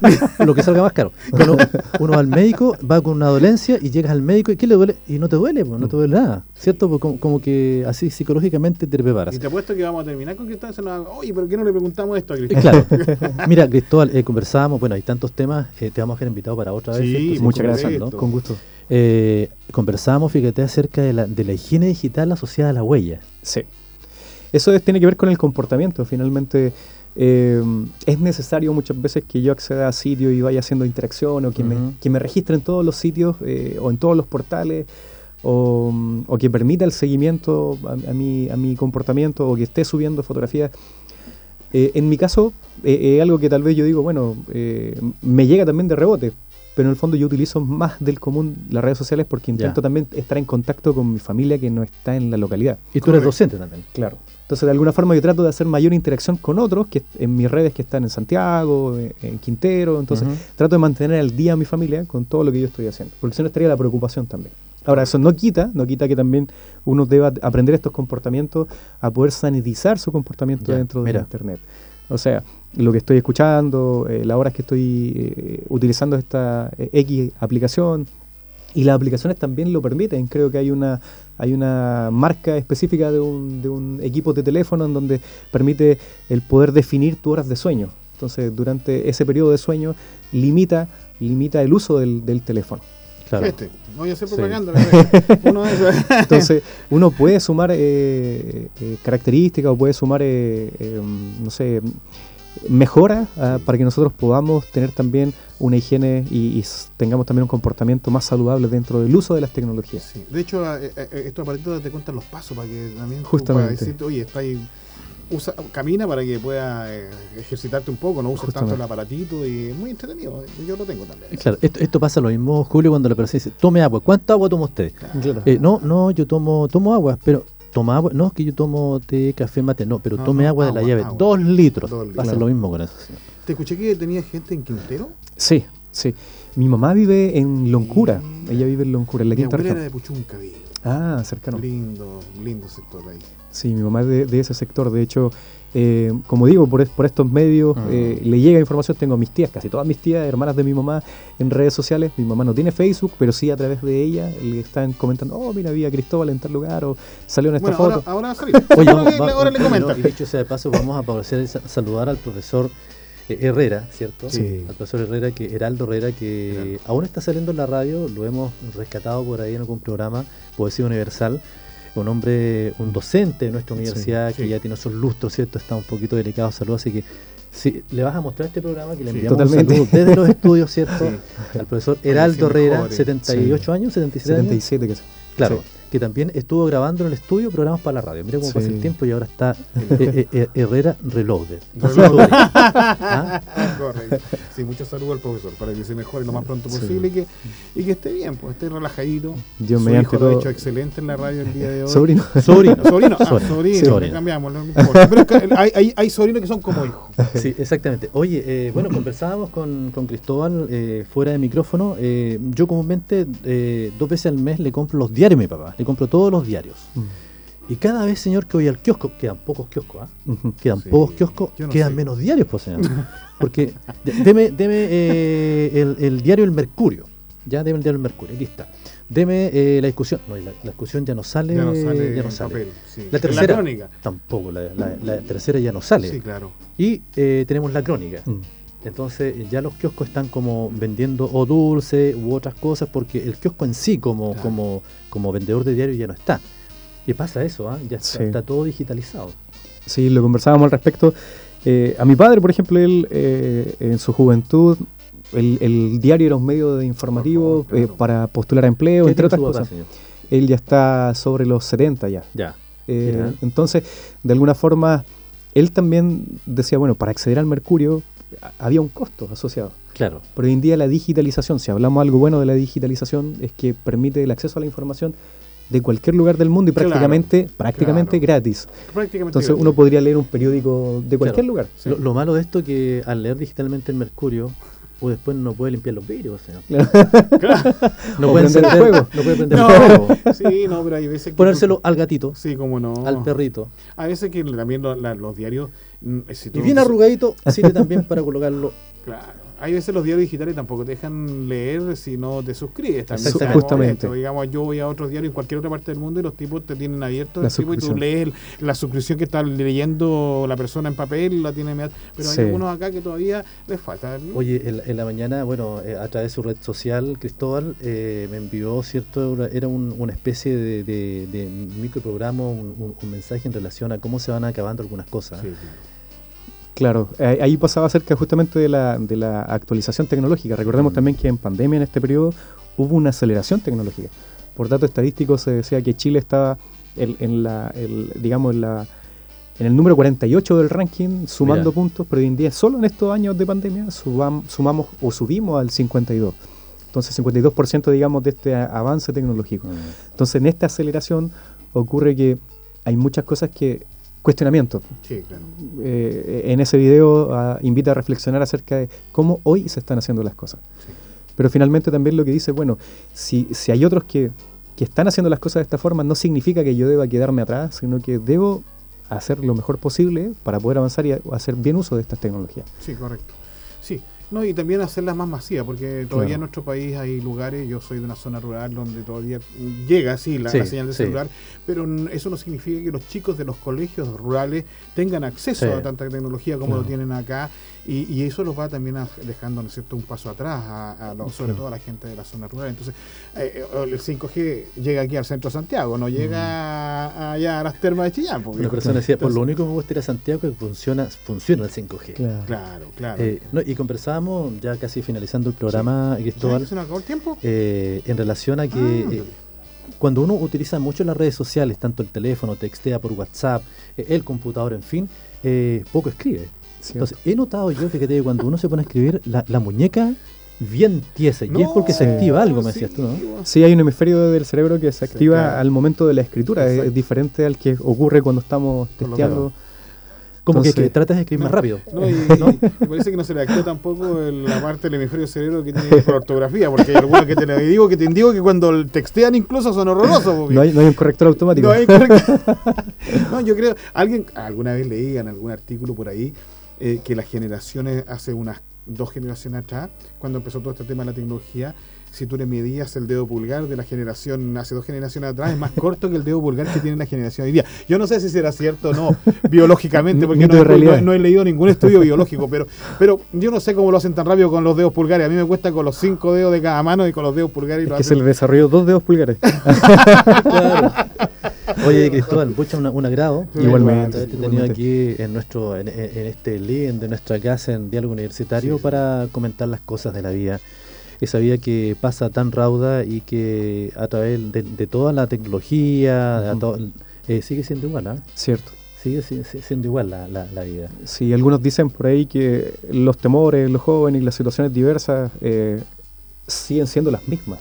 Pues, *laughs* lo que salga más caro. Uno, uno va al médico, va con una dolencia y llegas al médico y ¿qué le duele? Y no te duele, pues, no te duele nada, ¿cierto? Pues como, que así psicológicamente te preparas. Y te apuesto que vamos a terminar con Cristóbal. Oye, ¿pero qué no le preguntamos esto a Cristóbal? Claro. *laughs* Mira, Cristóbal, eh, conversábamos, bueno, hay tantos temas, eh, te vamos a dejar invitado para otra vez. Sí, muchas gracias, con gusto. Eh, conversábamos, fíjate, acerca de la, de la higiene digital asociada a la huella. Sí. Eso tiene que ver con el comportamiento, finalmente. es necesario muchas veces que yo acceda a sitios y vaya haciendo interacción o que, me, que me registre en todos los sitios o en todos los portales o, que permita el seguimiento a, mi, a mi comportamiento o que esté subiendo fotografías. Eh, en mi caso, eh, es algo que tal vez yo digo, bueno, eh, me llega también de rebote, pero en el fondo yo utilizo más del común las redes sociales porque intento también estar en contacto con mi familia que no está en la localidad. Y tú eres docente también. Claro. Entonces, de alguna forma, yo trato de hacer mayor interacción con otros que en mis redes que están en Santiago, en Quintero. Entonces, trato de mantener al día a mi familia con todo lo que yo estoy haciendo. Porque si no estaría la preocupación también. Ahora, eso no quita, no quita que también uno deba aprender estos comportamientos a poder sanitizar su comportamiento dentro de Internet. O sea, lo que estoy escuchando, eh, las horas que estoy eh, utilizando esta eh, X aplicación, y las aplicaciones también lo permiten. Creo que hay una hay una marca específica de un, de un equipo de teléfono en donde permite el poder definir tus horas de sueño. Entonces, durante ese periodo de sueño, limita, limita el uso del, del teléfono. Este, voy a hacer propaganda. *laughs* *laughs* Entonces, uno puede sumar eh, eh, características o puede sumar, eh, no sé, mejora ah, para que nosotros podamos tener también una higiene y, tengamos también un comportamiento más saludable dentro del uso de las tecnologías. De hecho, estos aparatos te cuentan los pasos para que también Justamente. decirte, oye, está ahí usa, camina para que pueda eh, ejercitarte un poco, no uses tanto el aparatito y es muy entretenido. Yo lo tengo también. Claro, esto, esto pasa lo mismo, Julio, cuando la persona dice, tome agua. ¿Cuánta agua toma usted? Eh, no, no, yo tomo, tomo agua, pero toma agua, no es que yo tomo té, café, mate, no, pero tome agua, de la llave, dos litros. Pasa lo mismo con eso. ¿Te escuché que tenía gente en Quintero? Sí, sí. Mi mamá vive en Loncura, ella vive en Loncura, en la quinta región. era de Puchunca, Ah, cercano. Lindo, lindo sector ahí. Sí, mi mamá es de, ese sector. De hecho, eh, como digo, por, por estos medios ah. eh, le llega información. Tengo a mis tías, casi todas mis tías, hermanas de mi mamá, en redes sociales. Mi mamá no tiene Facebook, pero sí a través de ella le están comentando: Oh, mira, había Cristóbal en tal lugar, o salió en esta foto. Ahora, ahora *laughs* Oye, ahora, le, comenta. y dicho sea de paso, vamos a aprovechar saludar al profesor. Eh, Herrera, ¿cierto? Sí. Al profesor Herrera, que Heraldo Herrera, que aún está saliendo en la radio, lo hemos rescatado por ahí en algún programa, Poesía Universal un hombre, un docente de nuestra universidad que ya tiene esos lustros, ¿cierto? Está un poquito delicado de salud, así que si le vas a mostrar este programa que le enviamos un saludo desde los estudios, ¿cierto? Al profesor Heraldo Herrera, 78 años, 77 77 que Claro, que también estuvo grabando en el estudio programas para la radio. Mira cómo pasa el tiempo y ahora está *laughs* eh, eh, Herrera Reloaded. *laughs* ¿Ah? Correcto. Sí, muchos saludos al profesor para que se mejore lo más pronto posible y, que, y que esté bien, pues esté relajadito. Dios Su hijo lo ha hecho excelente en la radio el día de hoy. Sobrino. *laughs* Sobrino. Sobrino. Ah, sobrino. Le cambiamos. No Pero hay, hay, hay, sobrinos que son como hijos. Sí, exactamente. Oye, eh, bueno, conversábamos con, con Cristóbal eh, fuera de micrófono. Eh, yo comúnmente eh, dos veces al mes le compro los diarios a mi papá. Le compro todos los diarios. Mm. Y cada vez, señor, que voy al kiosco, quedan pocos kioscos, ¿ah? Quedan pocos kioscos, quedan menos diarios, pues, señor. *laughs* Porque, deme, deme el, el, diario El Mercurio. Ya, deme el diario El Mercurio, aquí está. Deme eh, la discusión. No, la, discusión ya no sale. Ya no sale. Ya no sale. Papel, sí. La tercera. crónica. Tampoco. La, la, tercera ya no sale. Sí, claro. Y eh, tenemos la crónica. Mm. Entonces ya los kioscos están como vendiendo o dulce u otras cosas porque el kiosco en sí como, como, como vendedor de diario ya no está. Y pasa eso, ¿ah? ya está, todo digitalizado. Sí, lo conversábamos al respecto. Eh, a mi padre, por ejemplo, él en su juventud el, diario era un medio de informativo eh, para postular a empleo, entre otras cosas. Él ya está sobre los 70 ya. Ya. Eh, entonces, de alguna forma, él también decía, bueno, para acceder al Mercurio había un costo asociado. Claro. Pero hoy en día la digitalización, si hablamos algo bueno de la digitalización, es que permite el acceso a la información de cualquier lugar del mundo y prácticamente prácticamente gratis. Entonces uno podría leer un periódico de cualquier lugar. Lo, lo, malo de esto es que al leer digitalmente el Mercurio, o después no puede limpiar los vidrios. *laughs* No puede encender fuego. No puede prender fuego. Sí, no, pero hay veces que Ponérselo al gatito. Sí, como no. Al perrito. A veces que también los, diarios. Mm, y bien arrugadito, *laughs* sirve también para colocarlo. Claro hay veces los diarios digitales tampoco te dejan leer si no te suscribes. También Justamente. Digamos, yo voy a otros diarios en cualquier otra parte del mundo y los tipos te tienen abierto el tipo y tú lees la suscripción que está leyendo la persona en papel, la tiene Pero hay algunos acá que todavía les falta. Oye, en, la mañana, bueno, eh, a través de su red social, Cristóbal eh, me envió, ¿cierto? Era una especie de, de, microprograma, un, mensaje en relación a cómo se van acabando algunas cosas. Sí, Claro, ahí pasaba cerca justamente de la, de la actualización tecnológica. Recordemos mm. también que en pandemia, en este periodo, hubo una aceleración tecnológica. Por datos estadísticos se decía que Chile estaba en, la, digamos, en, la, en el número 48 del ranking, sumando puntos, pero hoy en día, solo en estos años de pandemia, sumamos o subimos al 52. Entonces, 52% digamos de este avance tecnológico. Mm. Entonces, en esta aceleración ocurre que hay muchas cosas que cuestionamiento. Sí, claro. Eh, en ese video ah, invita a reflexionar acerca de cómo hoy se están haciendo las cosas. Pero finalmente también lo que dice, bueno, si, si hay otros que, que, están haciendo las cosas de esta forma, no significa que yo deba quedarme atrás, sino que debo hacer lo mejor posible para poder avanzar y hacer bien uso de estas tecnologías. Sí, correcto. Sí, no, y también hacerlas más masivas, porque todavía en nuestro país hay lugares, yo soy de una zona rural donde todavía llega así la, señal de celular, pero eso no significa que los chicos de los colegios rurales tengan acceso a tanta tecnología como lo tienen acá y, eso los va también dejando ¿no cierto? un paso atrás, a, sobre todo a la gente de la zona rural. Entonces, eh, eh, el 5G llega aquí al centro de Santiago, no llega allá a las termas de Chillán. Una persona decía, por lo único que me gusta ir a Santiago es que funciona, funciona el 5G. Claro, claro. Eh, y conversábamos, ya casi finalizando el programa, Cristóbal. ¿Se acabó el tiempo? en relación a que... Ah, cuando uno utiliza mucho las redes sociales, tanto el teléfono, textea por WhatsApp, el computador, en fin, poco escribe. Entonces, he notado yo, que cuando uno se pone a escribir, la, la muñeca bien tiesa. y es porque se activa algo, me decías tú, ¿no? Sí, hay un hemisferio del cerebro que se activa al momento de la escritura. Es, diferente al que ocurre cuando estamos testeando. Como que, tratas de escribir más rápido. No, y, *laughs* parece que no se le activa tampoco la parte del hemisferio cerebro que tiene por ortografía, porque hay algunos que te digo que te indico que cuando textean incluso son horrorosos. No hay, no hay, un corrector automático. No hay corrector. *laughs* no, yo creo, alguien, alguna vez leí en algún artículo por ahí, eh, que las generaciones, hace unas dos generaciones atrás, cuando empezó todo este tema de la tecnología, si tú le medías el dedo pulgar de la generación hace dos generaciones atrás, es más corto que el dedo pulgar que tiene la generación hoy día. Yo no sé si será cierto o no *laughs* biológicamente, porque no, he leído ningún estudio biológico, pero, pero yo no sé cómo lo hacen tan rápido con los dedos pulgares. A mí me cuesta con los cinco dedos de cada mano y con los dedos pulgares. Es que se le desarrolló dos dedos pulgares. *laughs* Oye, Cristóbal, mucho un, agrado. Igualmente. Haberte tenido aquí en nuestro en, este link de nuestra casa en Diálogo Universitario para comentar las cosas de la vida. esa vida que pasa tan rauda y que a través de, toda la tecnología eh, sigue siendo igual, ¿ah? Cierto. Sigue, siendo igual la, la, vida. Sí, algunos dicen por ahí que los temores, los jóvenes y las situaciones diversas eh, siguen siendo las mismas.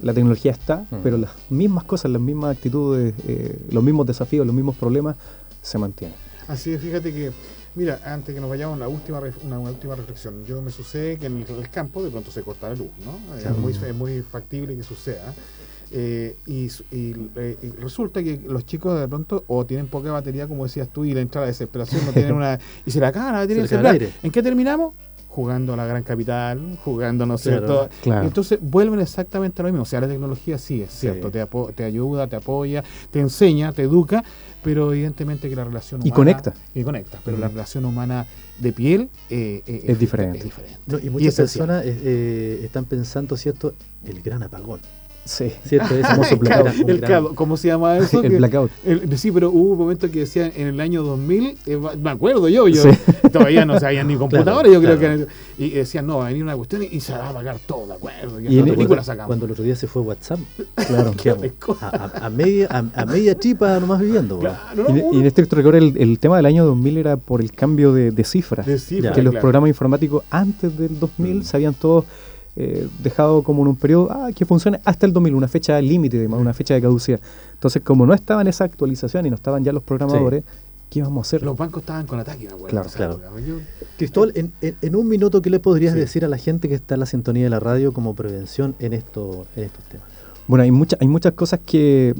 La tecnología está, mm. pero las mismas cosas, las mismas actitudes, eh, los mismos desafíos, los mismos problemas se mantienen. Así es, fíjate que Mira, antes que nos vayamos, una última, una, última reflexión. Yo me sucede que en el, campo de pronto se corta la luz, ¿no? Es, muy, es muy factible que suceda. Eh, y, eh, y, resulta que los chicos de pronto o tienen poca batería, como decías tú, y la entrada de desesperación no tienen *laughs* una. y se la acaba la batería celular. ¿En qué terminamos? Jugando a la gran capital, jugando, ¿no es cierto? Entonces vuelven exactamente a lo mismo. O sea, la tecnología sí es cierto, te, te, ayuda, te apoya, te enseña, te educa, pero evidentemente que la relación humana... Y conecta. Y conecta, pero la relación humana de piel eh, eh, es, diferente. y muchas personas eh, están pensando, ¿cierto?, el gran apagón. Sí. ¿Cierto? Es *laughs* famoso blackout. ¿Cómo se llama eso? *laughs* el blackout. sí, pero hubo un momento que decían en el año 2000, eh, me acuerdo yo, yo *laughs* todavía no sabían ni computadores, yo creo que. Y decían, no, va a venir una cuestión y, se va a apagar todo, ¿de acuerdo? Y, en película sacamos. Cuando el otro día se fue WhatsApp, claro, a, a, media, a, media chipa nomás viviendo. y, en este rigor, el, el, tema del año 2000 era por el cambio de, de cifras. De cifra, que los programas informáticos antes del 2000 mm. sabían todos eh, dejado como en un periodo ah, que funcione hasta el 2000, una fecha límite, una fecha de caducidad. Entonces, como no estaba en esa actualización y no estaban ya los programadores, ¿qué íbamos a hacer? Los bancos estaban con ataque, Claro, claro. Cristóbal, en, un minuto, ¿qué le podrías decir a la gente que está en la sintonía de la radio como prevención en, esto, en estos temas? Bueno, hay, muchas hay muchas cosas que,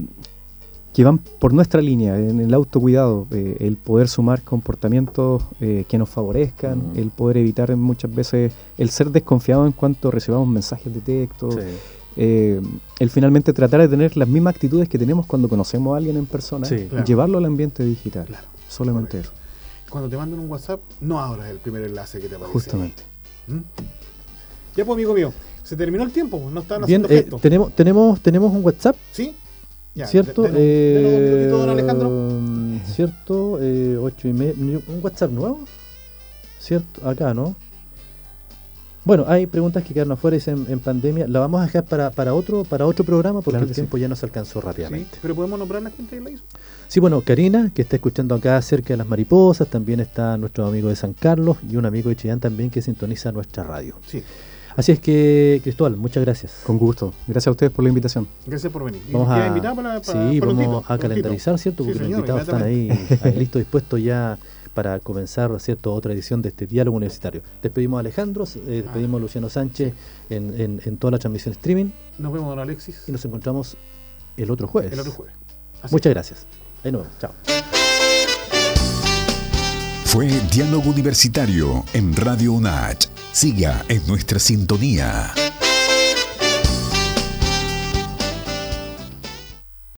que van por nuestra línea, en el autocuidado, eh, el poder sumar comportamientos eh, que nos favorezcan, el poder evitar muchas veces el ser desconfiado en cuanto recibamos mensajes de texto, eh, el finalmente tratar de tener las mismas actitudes que tenemos cuando conocemos a alguien en persona y llevarlo al ambiente digital. Solamente eso. Cuando te mandan un WhatsApp, no abras el primer enlace que te aparece. Justamente. ¿Mm? Ya pues, amigo mío, se terminó el tiempo, no están haciendo Bien, tenemos, tenemos, tenemos un WhatsApp. Sí. ¿Cierto? eh, don Alejandro. ¿Cierto? Eh, ocho y medio. ¿Un WhatsApp nuevo? ¿Cierto? Acá, ¿no? Bueno, hay preguntas que quedaron afuera en, en pandemia. La vamos a dejar para, para otro para otro programa porque el tiempo ya nos alcanzó rápidamente. Sí, pero podemos nombrar a la gente que la hizo. Sí, bueno, Karina, que está escuchando acá cerca de las mariposas, también está nuestro amigo de San Carlos y un amigo de Chillán también que sintoniza nuestra radio. Sí. Así es que, Cristóbal, muchas gracias. Con gusto. Gracias a ustedes por la invitación. Gracias por venir. Vamos a, invitar para, sí, vamos a calendarizar, ¿cierto? Porque los invitados están ahí, listos, dispuestos ya para comenzar, ¿cierto? Otra edición de este diálogo universitario. Despedimos a Alejandro, eh, despedimos a Luciano Sánchez en, en, toda la transmisión streaming. Nos vemos, don Alexis. Y nos encontramos el otro jueves. El otro jueves. Muchas gracias. Ahí nos vemos. Chao. Fue Diálogo Universitario en Radio UNACH. Siga en nuestra sintonía.